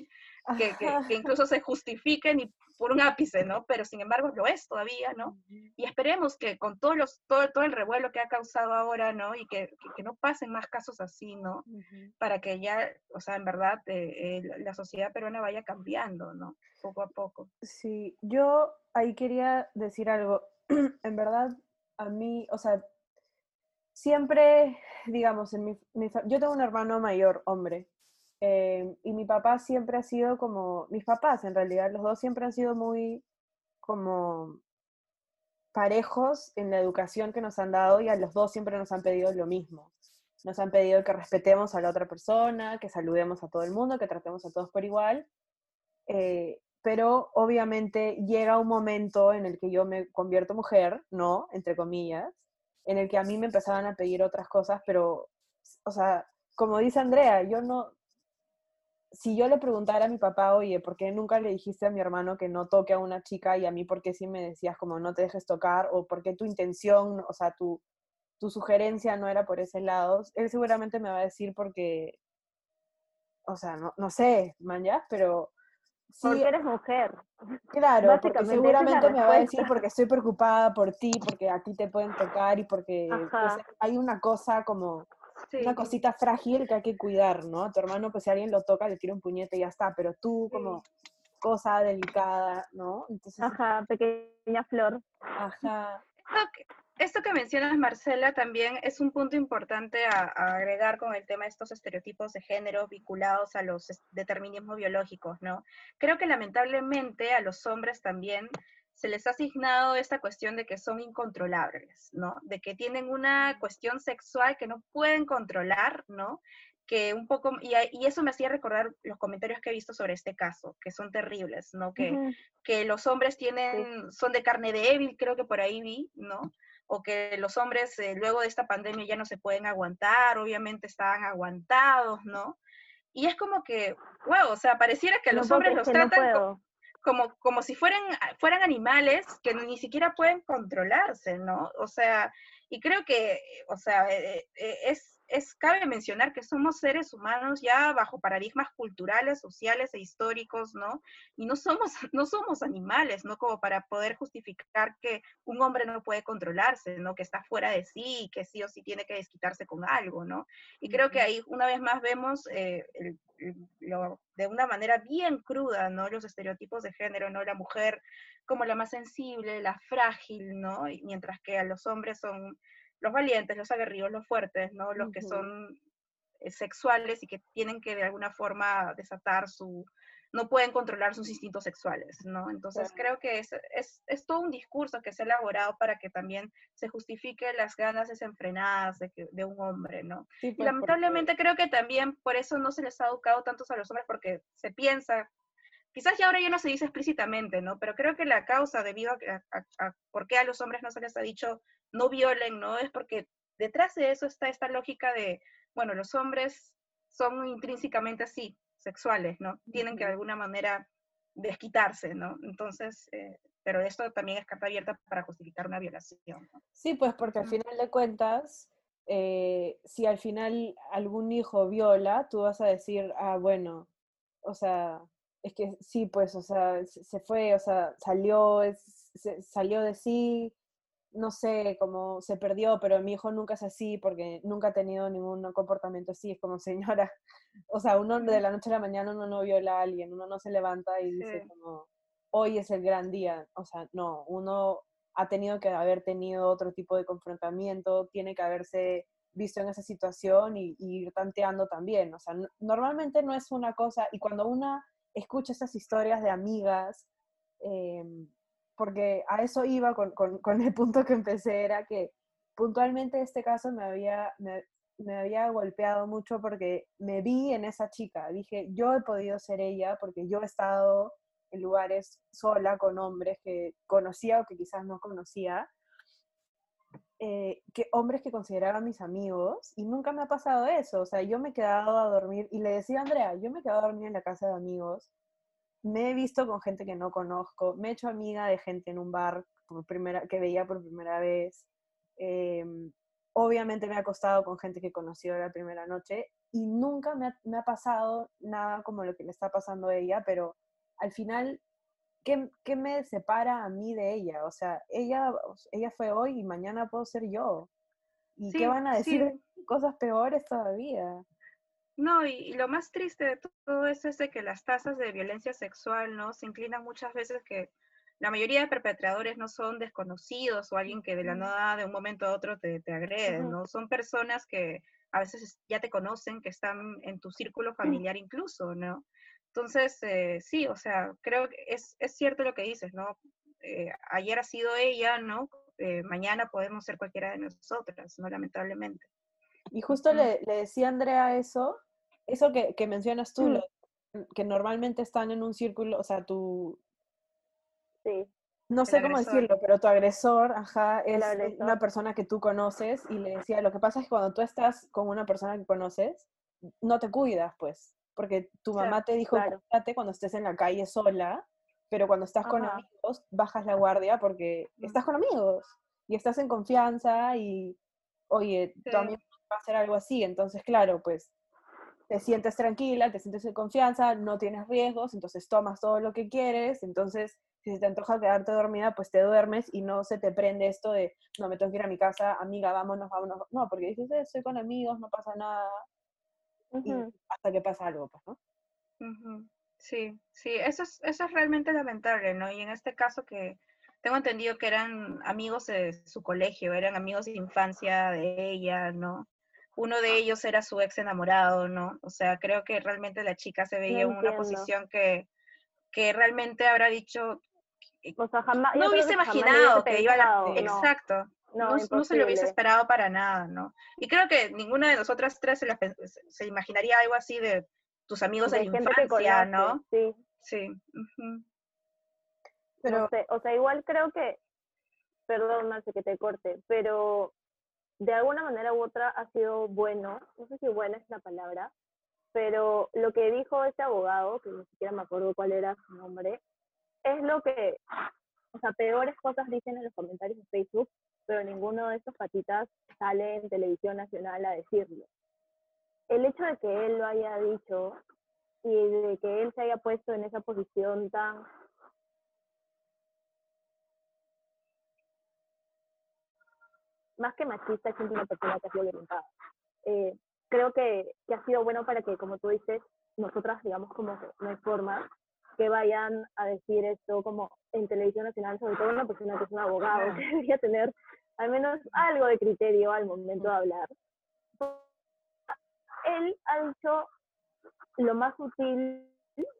que, que- que incluso se justifique ni por un ápice, ¿no? Pero sin embargo lo es todavía, ¿no? Y esperemos que con todos los, todo, todo el revuelo que ha causado ahora, ¿no? Y que, que- no pasen más casos así, ¿no? Para que ya, o sea, en verdad, eh, eh, la- sociedad peruana vaya cambiando, ¿no? Poco a poco. Sí, yo ahí quería decir algo. En verdad, a mí, o sea, siempre, digamos, en mi, mi yo tengo un hermano mayor, hombre, eh, y mi papá siempre ha sido como, mis papás en realidad, los dos siempre han sido muy como parejos en la educación que nos han dado y a los dos siempre nos han pedido lo mismo. Nos han pedido que respetemos a la otra persona, que saludemos a todo el mundo, que tratemos a todos por igual. Eh, pero obviamente llega un momento en el que yo me convierto mujer, ¿no? Entre comillas, en el que a mí me empezaban a pedir otras cosas, pero, o sea, como dice Andrea, yo no, si yo le preguntara a mi papá, oye, ¿por qué nunca le dijiste a mi hermano que no toque a una chica y a mí por qué sí me decías como no te dejes tocar o por qué tu intención, o sea, tu, tu sugerencia no era por ese lado? Él seguramente me va a decir porque, o sea, no, no sé, man, ya, pero... sí, Porque eres mujer. Claro, porque seguramente me va a decir porque estoy preocupada por ti, porque a ti te pueden tocar y porque pues, hay una cosa como, Sí, una cosita frágil que hay que cuidar, ¿no? A tu hermano, pues si alguien lo toca, le tira un puñete y ya está, pero tú como cosa delicada, ¿no? Entonces, Ajá, pequeña flor. ajá, que, esto que mencionas, Marcela, también es un punto importante a, a, agregar con el tema de estos estereotipos de género vinculados a los determinismos biológicos, ¿no? Creo que lamentablemente a los hombres también se les ha asignado esta cuestión de que son incontrolables, ¿no? De que tienen una cuestión sexual que no pueden controlar, ¿no? Que un poco, y, y eso me hacía recordar los comentarios que he visto sobre este caso, que son terribles, ¿no? Que, que los hombres tienen, son de carne débil, creo que por ahí vi, ¿no? O que los hombres eh, luego de esta pandemia ya no se pueden aguantar, obviamente estaban aguantados, ¿no? Y es como que, wow, o sea, pareciera que a No, los hombres los no tratan puedo. Como, como si fueran, fueran animales que ni siquiera pueden controlarse, ¿no? O sea, y creo que, o sea, eh, eh, es, es, cabe mencionar que somos seres humanos ya bajo paradigmas culturales, sociales e históricos, ¿no? Y no somos, no somos animales, ¿no? Como para poder justificar que un hombre no puede controlarse, ¿no? Que está fuera de sí que sí o sí tiene que desquitarse con algo, ¿no? Y creo que ahí una vez más vemos eh, el- el- lo- de una manera bien cruda, ¿no? Los estereotipos de género, ¿no? La mujer como la más sensible, la frágil, ¿no? Y mientras que a los hombres son los valientes, los aguerridos, los fuertes, ¿no? Los que son eh, sexuales y que tienen que de alguna forma desatar su, no pueden controlar sus instintos sexuales, ¿no? Entonces creo que es, es, es todo un discurso que se ha elaborado para que también se justifique las ganas desenfrenadas de, que- de un hombre, ¿no? Sí, Y pues, porque- lamentablemente creo que también por eso no se les ha educado tantos a los hombres porque se piensa, quizás ya ahora ya no se dice explícitamente, ¿no? Pero creo que la causa debido a, a- a- por qué a los hombres no se les ha dicho no violen, ¿no? Es porque detrás de eso está esta lógica de, bueno, los hombres son intrínsecamente así, sexuales, ¿no? Tienen que de alguna manera desquitarse, ¿no? Entonces, eh, pero esto también es carta abierta para justificar una violación. ¿no? Sí, pues porque al final de cuentas, eh, si al final algún hijo viola, tú vas a decir, ah, bueno, o sea, es que sí, pues, o sea, se fue, o sea, salió, es- se- salió de sí, no sé, como se perdió, pero mi hijo nunca es así porque nunca ha tenido ningún comportamiento así, es como señora, o sea, uno de la noche a la mañana uno no viola a alguien, uno no se levanta y dice Sí. como, hoy es el gran día, o sea, no, uno ha tenido que haber tenido otro tipo de confrontamiento, tiene que haberse visto en esa situación y, y ir tanteando también. O sea, normalmente no es una cosa, y cuando una escucha estas historias de amigas, em, porque a eso iba con, el punto que empecé, era que puntualmente este caso me había, me había golpeado mucho porque me vi en esa chica. Dije, yo he podido ser ella porque yo he estado en lugares sola con hombres que conocía o que quizás no conocía, eh, que hombres que consideraba mis amigos y nunca me ha pasado eso. O sea, yo me he quedado a dormir y le decía a Andrea, yo me he quedado a dormir en la casa de amigos, me he visto con gente que no conozco, me he hecho amiga de gente en un bar por primera, que veía por primera vez. em, obviamente me ha acostado con gente que conoció la primera noche y nunca me ha, me ha pasado nada como lo que le está pasando a ella, pero al final, ¿qué, qué me separa a mí de ella? O sea, ella, ella fue hoy y mañana puedo ser yo. ¿Y Sí, qué van a decir sí. cosas peores todavía? No, y, y lo más triste de to- todo eso es de que las tasas de violencia sexual, ¿no? Se inclinan muchas veces que la mayoría de perpetradores no son desconocidos o alguien que de la nada, de un momento a otro, te, te agrede. ¿no? Son personas que a veces es- ya te conocen, que están en tu círculo familiar incluso, ¿no? Entonces, eh, sí, o sea, creo que es, es cierto lo que dices, ¿no? Eh, ayer ha sido ella, ¿no? Eh, mañana podemos ser cualquiera de nosotras, ¿no? Lamentablemente. Y justo Ujú. le, le decía a Andrea eso, eso que, que mencionas tú, Mm. lo- que normalmente están en un círculo, o sea, tu, Sí, no sé cómo decirlo, pero tu agresor, ajá, es agresor. una persona que tú conoces y le decía, lo que pasa es que cuando tú estás con una persona que conoces, no te cuidas, pues, porque tu Claro, mamá te dijo, claro. cuando estés en la calle sola, pero cuando estás con amigos, bajas la guardia porque Mm. estás con amigos y estás en confianza y, oye, Sí. tu amigo va a hacer algo así, entonces, claro, pues, te sientes tranquila, te sientes en confianza, no tienes riesgos, entonces tomas todo lo que quieres, entonces si se te antoja quedarte dormida, pues te duermes y no se te prende esto de, no, me tengo que ir a mi casa, amiga, vámonos, vámonos. No, porque dices, "Eh, estoy con amigos, no pasa nada, y hasta que pasa algo, pues. Sí, sí, eso es, eso es realmente lamentable, ¿no? Y en este caso que tengo entendido que eran amigos de su colegio, eran amigos de infancia de ella, ¿no? Uno de ellos era su ex enamorado, ¿no? O sea, creo que realmente la chica se veía en una posición que, que realmente habrá dicho, o sea, jamás, no hubiese imaginado que iba a la... Exacto. No, no, se lo hubiese esperado para nada, ¿no? Y creo que ninguna de nosotras tres se, se imaginaría algo así de tus amigos de, la infancia, ¿no? Sí. Sí. Pero, o sea, igual creo que, perdón, sé que te corte, pero de alguna manera u otra ha sido bueno, no sé si buena es la palabra, pero lo que dijo este abogado, que ni siquiera me acuerdo cuál era su nombre, es lo que, o sea, peores cosas dicen en los comentarios de Facebook, pero ninguno de estos patitas sale en televisión nacional a decirlo. El hecho de que él lo haya dicho y de que él se haya puesto en esa posición tan más que machista, es una persona que ha sido violentada. Eh, creo que, que, ha sido bueno para que, como tú dices, nosotras, digamos, como no hay forma que vayan a decir esto como en televisión nacional, sobre todo una persona que es un abogado, que debería tener al menos algo de criterio al momento de hablar. Él ha dicho lo más sutil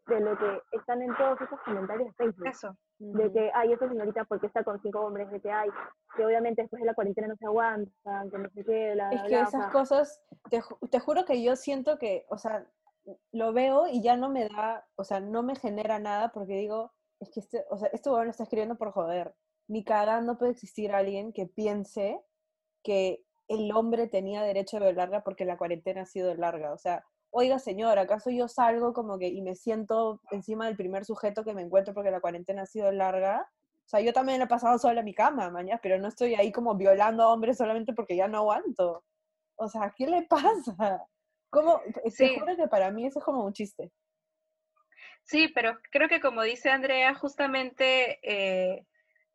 de lo que están en todos esos comentarios de Facebook. Eso. De que, ay, esa señorita, porque está con cinco hombres? De que, hay que obviamente después de la cuarentena no se aguantan, que no sé qué, Es que esas cosas, te, te juro que yo siento que, o sea, lo veo y ya no me da, o sea, no me genera nada porque digo, es que este, o sea, este lo está escribiendo por joder. Ni no puede existir alguien que piense que el hombre tenía derecho a violarla porque la cuarentena ha sido larga. O sea, oiga señor, ¿acaso yo salgo como que y me siento encima del primer sujeto que me encuentro porque la cuarentena ha sido larga? O sea, yo también he pasado sola en mi cama, mañana, pero no estoy ahí como violando a hombres solamente porque ya no aguanto. O sea, ¿qué le pasa? ¿Cómo? Sí. Te juro que para mí eso es como un chiste. Sí, pero creo que como dice Andrea, justamente, eh,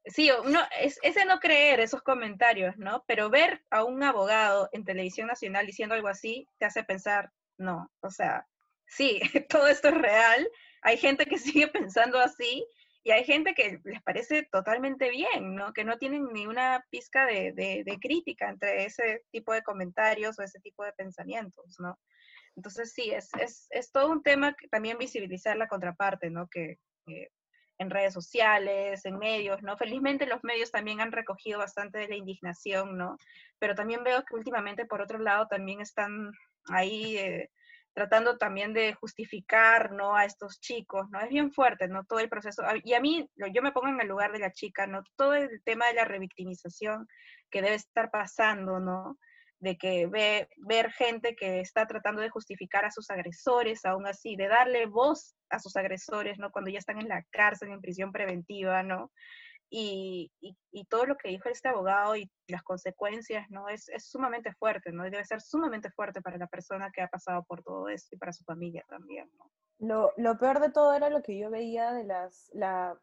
sí, uno, es, ese no creer esos comentarios, ¿no? Pero ver a un abogado en televisión nacional diciendo algo así te hace pensar, no, o sea, sí, todo esto es real, hay gente que sigue pensando así y hay gente que les parece totalmente bien, ¿no? Que no tienen ni una pizca de, de, crítica entre ese tipo de comentarios o ese tipo de pensamientos, ¿no? Entonces sí, es, es, es todo un tema que también visibilizar la contraparte, ¿no? Que, en redes sociales, en medios, ¿no? Felizmente los medios también han recogido bastante de la indignación, ¿no? Pero también veo que últimamente, por otro lado, también están ahí eh, tratando también de justificar, ¿no? A estos chicos, ¿no? Es bien fuerte, ¿no? Todo el proceso. Y a mí, yo me pongo en el lugar de la chica, ¿no? Todo el tema de la revictimización que debe estar pasando, ¿no? De que ve, ver gente que está tratando de justificar a sus agresores, aún así, de darle voz a sus agresores, ¿no? Cuando ya están en la cárcel, en prisión preventiva, ¿no? Y, y, todo lo que dijo este abogado y las consecuencias, ¿no? Es, es, sumamente fuerte, ¿no? Y debe ser sumamente fuerte para la persona que ha pasado por todo esto y para su familia también, ¿no? Lo, lo peor de todo era lo que yo veía de las, la,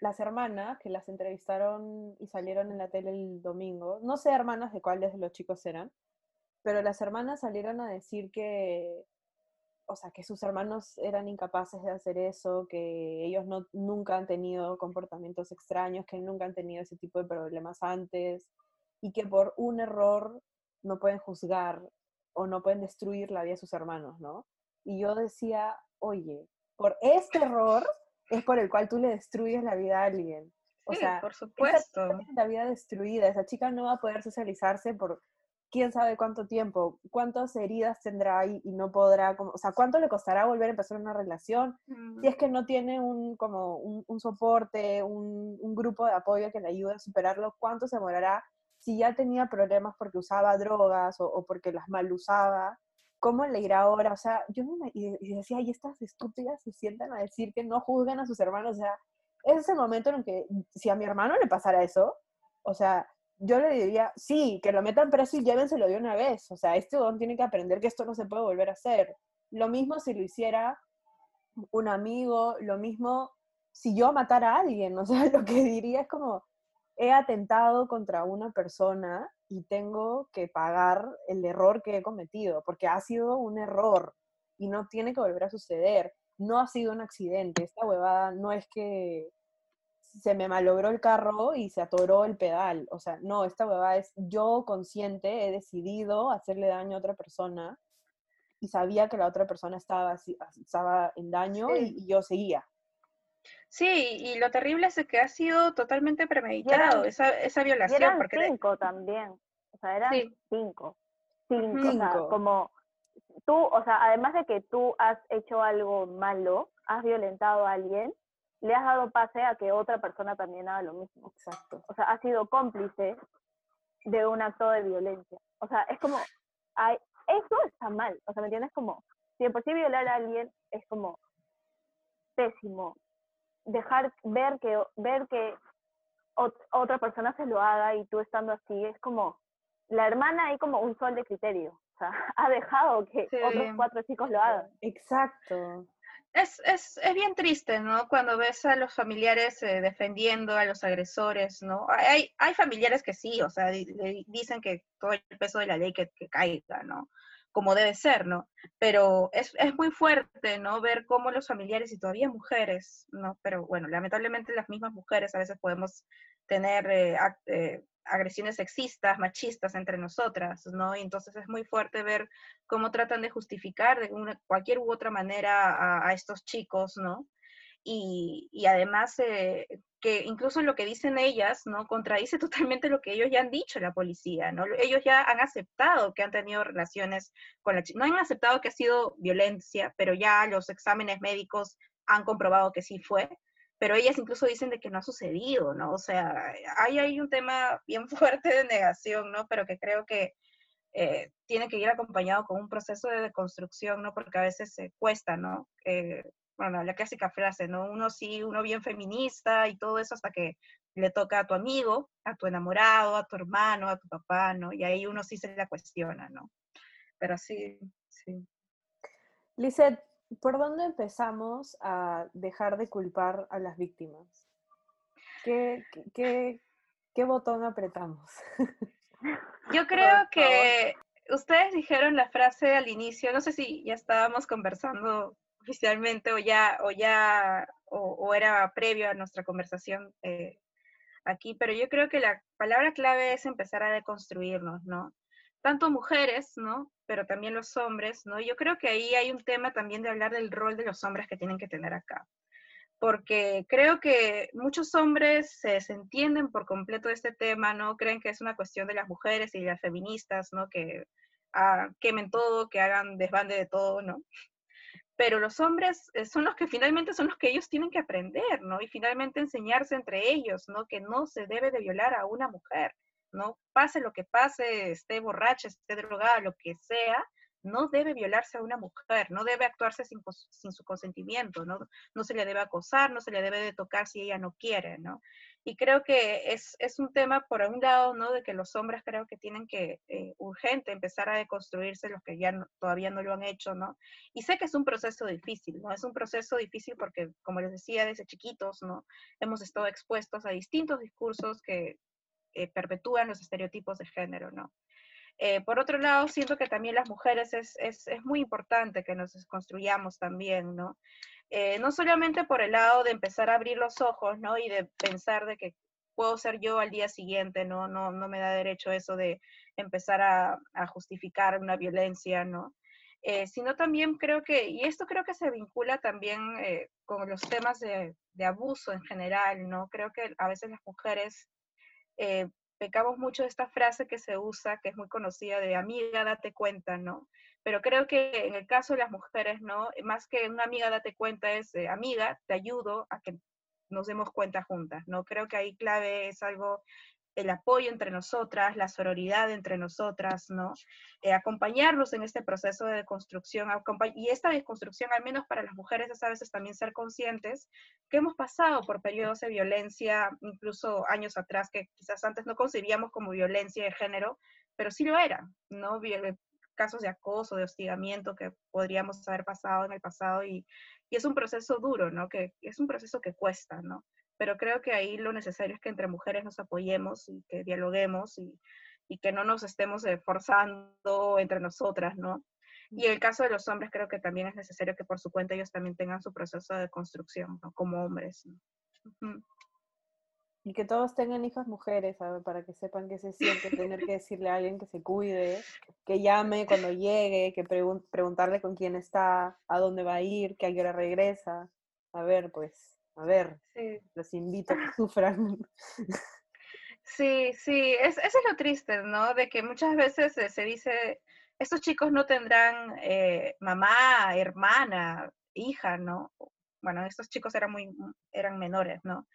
las hermanas que las entrevistaron y salieron en la tele el domingo. No sé hermanas de cuáles de los chicos eran, pero las hermanas salieron a decir que, o sea, que sus hermanos eran incapaces de hacer eso, que ellos no, nunca han tenido comportamientos extraños, que nunca han tenido ese tipo de problemas antes, y que por un error no pueden juzgar o no pueden destruir la vida de sus hermanos, ¿no? Y yo decía, oye, por este error es por el cual tú le destruyes la vida a alguien. O sea, por supuesto. la vida destruida, esa chica no va a poder socializarse por quién sabe cuánto tiempo, cuántas heridas tendrá y, y no podrá, como, o sea, cuánto le costará volver a empezar una relación si es que no tiene un, como un, soporte, un, un, grupo de apoyo que le ayude a superarlo, cuánto se demorará si ya tenía problemas porque usaba drogas o, porque las mal usaba, ¿cómo le irá ahora? O sea, yo me, y, decía, y estas estúpidas se sientan a decir que no juzguen a sus hermanos, o sea, es ese momento en el que si a mi hermano le pasara eso, o sea, yo le diría, sí, que lo metan preso y llévenselo de una vez. O sea, este don tiene que aprender que esto no se puede volver a hacer. Lo mismo si lo hiciera un amigo, lo mismo si yo matara a alguien. O sea, lo que diría es como, he atentado contra una persona y tengo que pagar el error que he cometido, porque ha sido un error y no tiene que volver a suceder. No ha sido un accidente. Esta huevada no es que se me malogró el carro y se atoró el pedal. O sea, no, esta huevada es yo consciente, he decidido hacerle daño a otra persona y sabía que la otra persona estaba, estaba en daño y, yo seguía. Sí, y lo terrible es que ha sido totalmente premeditado esa, esa violación. eran porque cinco también, o sea, eran cinco. Cinco, O sea, como tú, o sea, además de que tú has hecho algo malo, has violentado a alguien, le has dado pase a que otra persona también haga lo mismo. Exacto. O sea, has sido cómplice de un acto de violencia. O sea, es como, hay, eso está mal. O sea, ¿me entiendes? Como, si de por sí violar a alguien es como pésimo. Dejar, ver que, ver que otra persona se lo haga y tú estando así, es como, la hermana hay como un sol de criterio. O sea, ha dejado que otros cuatro chicos lo hagan. Exacto es, es, es, bien triste, ¿no? Cuando ves a los familiares eh, defendiendo a los agresores, ¿no? Hay, hay familiares que sí, o sea, dicen que todo el peso de la ley que, que caiga, ¿no? Como debe ser, ¿no? Pero es, es, muy fuerte, ¿no? Ver cómo los familiares y todavía mujeres, ¿no? Pero bueno, lamentablemente las mismas mujeres a veces podemos tener eh, eh, agresiones sexistas, machistas entre nosotras, ¿no? Y entonces es muy fuerte ver cómo tratan de justificar de una, cualquier u otra manera a, estos chicos, ¿no? Y, y además eh, que incluso lo que dicen ellas, ¿no? Contradice totalmente lo que ellos ya han dicho la policía, ¿no? Ellos ya han aceptado que han tenido relaciones con la chica, no han aceptado que ha sido violencia, pero ya los exámenes médicos han comprobado que sí fue, pero ellas incluso dicen de que no ha sucedido, ¿no? O sea, ahí hay un tema bien fuerte de negación, ¿no? Pero que creo que eh, tiene que ir acompañado con un proceso de deconstrucción, ¿no? Porque a veces se cuesta, ¿no? Eh, bueno, la clásica frase, ¿no? Uno sí, uno bien feminista y todo eso hasta que le toca a tu amigo, a tu enamorado, a tu hermano, a tu papá, ¿no? Y ahí uno sí se la cuestiona, ¿no? Pero sí, sí. Lizeth, ¿por dónde empezamos a dejar de culpar a las víctimas? ¿Qué, qué, qué, botón apretamos? Yo creo que ustedes dijeron la frase al inicio, no sé si ya estábamos conversando oficialmente o ya, o ya, o, era previo a nuestra conversación eh, aquí, pero yo creo que la palabra clave es empezar a deconstruirnos, ¿no? Tanto mujeres, ¿no? pero también los hombres, ¿no? Yo creo que ahí hay un tema también de hablar del rol de los hombres que tienen que tener acá. Porque creo que muchos hombres se entienden por completo de este tema, ¿no? Creen que es una cuestión de las mujeres y las feministas, ¿no? Que ah, quemen todo, que hagan desbande de todo, ¿no? Pero los hombres eh, son los que finalmente son los que ellos tienen que aprender, ¿no? Y finalmente enseñarse entre ellos, ¿no? Que no se debe de violar a una mujer, ¿no? Pase lo que pase, esté borracha, esté drogada, lo que sea, no debe violarse a una mujer, no debe actuarse sin, su consentimiento, ¿no? no se le debe acosar, no se le debe de tocar si ella no quiere, ¿no? Y creo que es, un tema, por un lado, ¿no? De que los hombres creo que tienen que, eh, urgente, empezar a deconstruirse los que ya todavía no lo han hecho, ¿no? Y sé que es un proceso difícil, ¿no? Es un proceso difícil porque, como les decía, desde chiquitos, ¿no? Hemos estado expuestos a distintos discursos que eh, perpetúan los estereotipos de género, ¿no? Eh, por otro lado, siento que también las mujeres es, es, es muy importante que nos construyamos también, ¿no? Eh, no solamente por el lado de empezar a abrir los ojos, ¿no? Y de pensar de que puedo ser yo al día siguiente, ¿no? No, no me da derecho eso de empezar a, justificar una violencia, ¿no? sino también creo que, y esto creo que se vincula también con los temas de, de, abuso en general, ¿no? Creo que a veces las mujeres eh, pecamos mucho de esta frase que se usa, que es muy conocida, de amiga, date cuenta, ¿no? Pero creo que en el caso de las mujeres, ¿no? Más que una amiga, date cuenta, es eh, amiga, te ayudo a que nos demos cuenta juntas, ¿no? Creo que ahí clave es algo el apoyo entre nosotras, la sororidad entre nosotras, ¿no? Eh, acompañarnos en este proceso de construcción y esta desconstrucción, al menos para las mujeres, es a veces también ser conscientes que hemos pasado por periodos de violencia, incluso años atrás, que quizás antes no concebíamos como violencia de género, pero sí lo era, ¿no? Casos de acoso, de hostigamiento que podríamos haber pasado en el pasado y, y es un proceso duro, ¿no? Que es un proceso que cuesta, ¿no? Pero creo que ahí lo necesario es que entre mujeres nos apoyemos y que dialoguemos y, y que no nos estemos forzando entre nosotras, ¿no? Y en el caso de los hombres creo que también es necesario que por su cuenta ellos también tengan su proceso de construcción, ¿no? Como hombres. ¿no? y que todos tengan hijas mujeres, ¿sabe? para que sepan que se siente tener que decirle a alguien que se cuide, que llame cuando llegue, que pregun- preguntarle con quién está, a dónde va a ir, que a qué hora regresa. A ver, pues, a ver, Sí. los invito a que sufran. Sí, sí, es, eso es lo triste, ¿no? De que muchas veces se, se dice, estos chicos no tendrán eh, mamá, hermana, hija, ¿no? Bueno, estos chicos eran muy, eran menores, ¿no?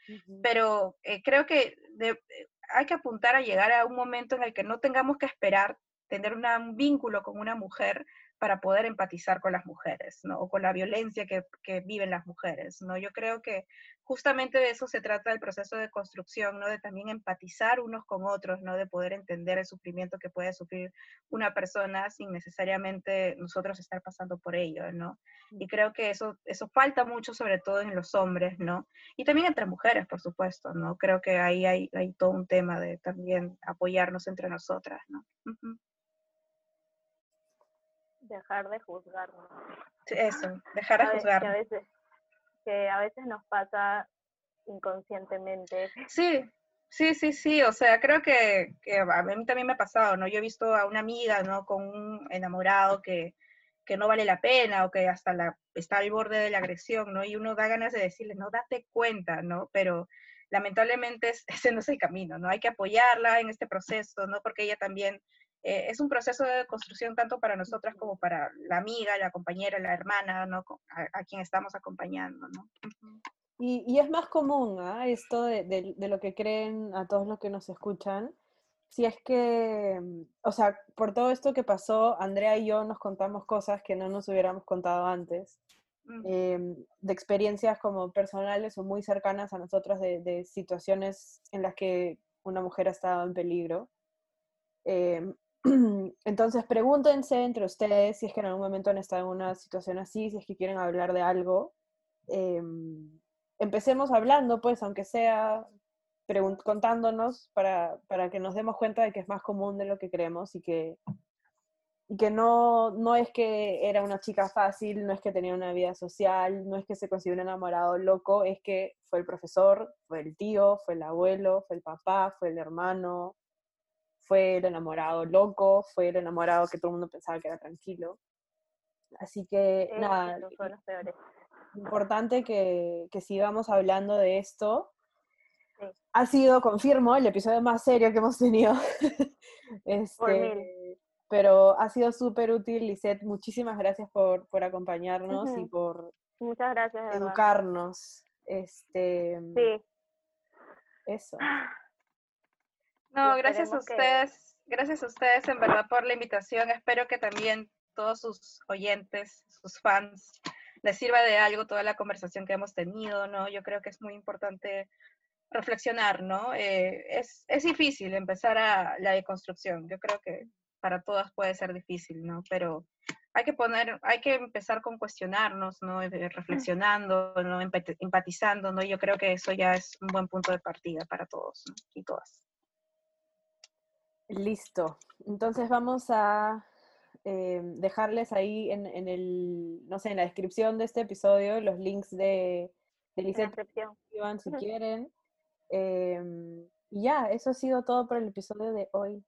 Pero eh, creo que de- eh, hay que apuntar a llegar a un momento en el que no tengamos que esperar tener una- un vínculo con una mujer para poder empatizar con las mujeres, ¿no? O con la violencia que, que viven las mujeres, ¿no? Yo creo que justamente de eso se trata el proceso de construcción, ¿no? De también empatizar unos con otros, ¿no? De poder entender el sufrimiento que puede sufrir una persona sin necesariamente nosotros estar pasando por ello, ¿no? Y creo que eso, eso falta mucho, sobre todo en los hombres, ¿no? Y también entre mujeres, por supuesto, ¿no? Creo que ahí hay, hay todo un tema de también apoyarnos entre nosotras, ¿no? Ujú. Dejar de juzgarnos. Sí, Eso, dejar de ve- que a veces, que a veces nos pasa inconscientemente. Sí, sí, sí, sí, o sea, creo que, que a mí también me ha pasado, ¿no? Yo he visto a una amiga, ¿no? Con un enamorado que, que no vale la pena o que hasta la, está al borde de la agresión, ¿no? Y uno da ganas de decirle, no, date cuenta, ¿no? Pero lamentablemente es- ese no es el camino, ¿no? Hay que apoyarla en este proceso, ¿no? Porque ella también eh, es un proceso de construcción tanto para nosotras como para la amiga, la compañera, la hermana, ¿no? A, a quien estamos acompañando, ¿no? Y, y es más común, ¿ah? Esto de, de- de lo que creen a todos los que nos escuchan. Si es que, o sea, por todo esto que pasó, Andrea y yo nos contamos cosas que no nos hubiéramos contado antes, em, de experiencias como personales o muy cercanas a nosotras, de, de situaciones en las que una mujer ha estado en peligro. Em, entonces, pregúntense entre ustedes si es que en algún momento han estado en una situación así, si es que quieren hablar de algo. Em, empecemos hablando, pues, aunque sea contándonos para, para que nos demos cuenta de que es más común de lo que creemos y que, y que no, no es que era una chica fácil, no es que tenía una vida social, no es que se consiguió un enamorado loco, es que fue el profesor, fue el tío, fue el abuelo, fue el papá, fue el hermano, fue el enamorado loco, fue el enamorado que todo el mundo pensaba que era tranquilo. Así que Esos nada, los peores. importante que, que sigamos hablando de esto. Sí. Ha sido, confirmo, el episodio más serio que hemos tenido. Por mil. Este, pero ha sido súper útil, Lisette. Muchísimas gracias por, por acompañarnos y por Muchas gracias, educarnos. Este, Sí. Eso. No, gracias a que- ustedes, gracias a ustedes en verdad por la invitación. Espero que también todos sus oyentes, sus fans, les sirva de algo toda la conversación que hemos tenido, ¿no? Yo creo que es muy importante reflexionar, ¿no? Eh, es, es difícil empezar a la deconstrucción. Yo creo que para todas puede ser difícil, ¿no? Pero hay que poner, hay que empezar con cuestionarnos, ¿no? Reflexionando, ¿no? Empati- Empatizando, ¿no? Yo creo que eso ya es un buen punto de partida para todos ¿no? y todas. Listo. Entonces vamos a eh, dejarles ahí en, en el, no sé, en la descripción de este episodio los links de, de Lisette si quieren. Em, y ya, eso ha sido todo por el episodio de hoy.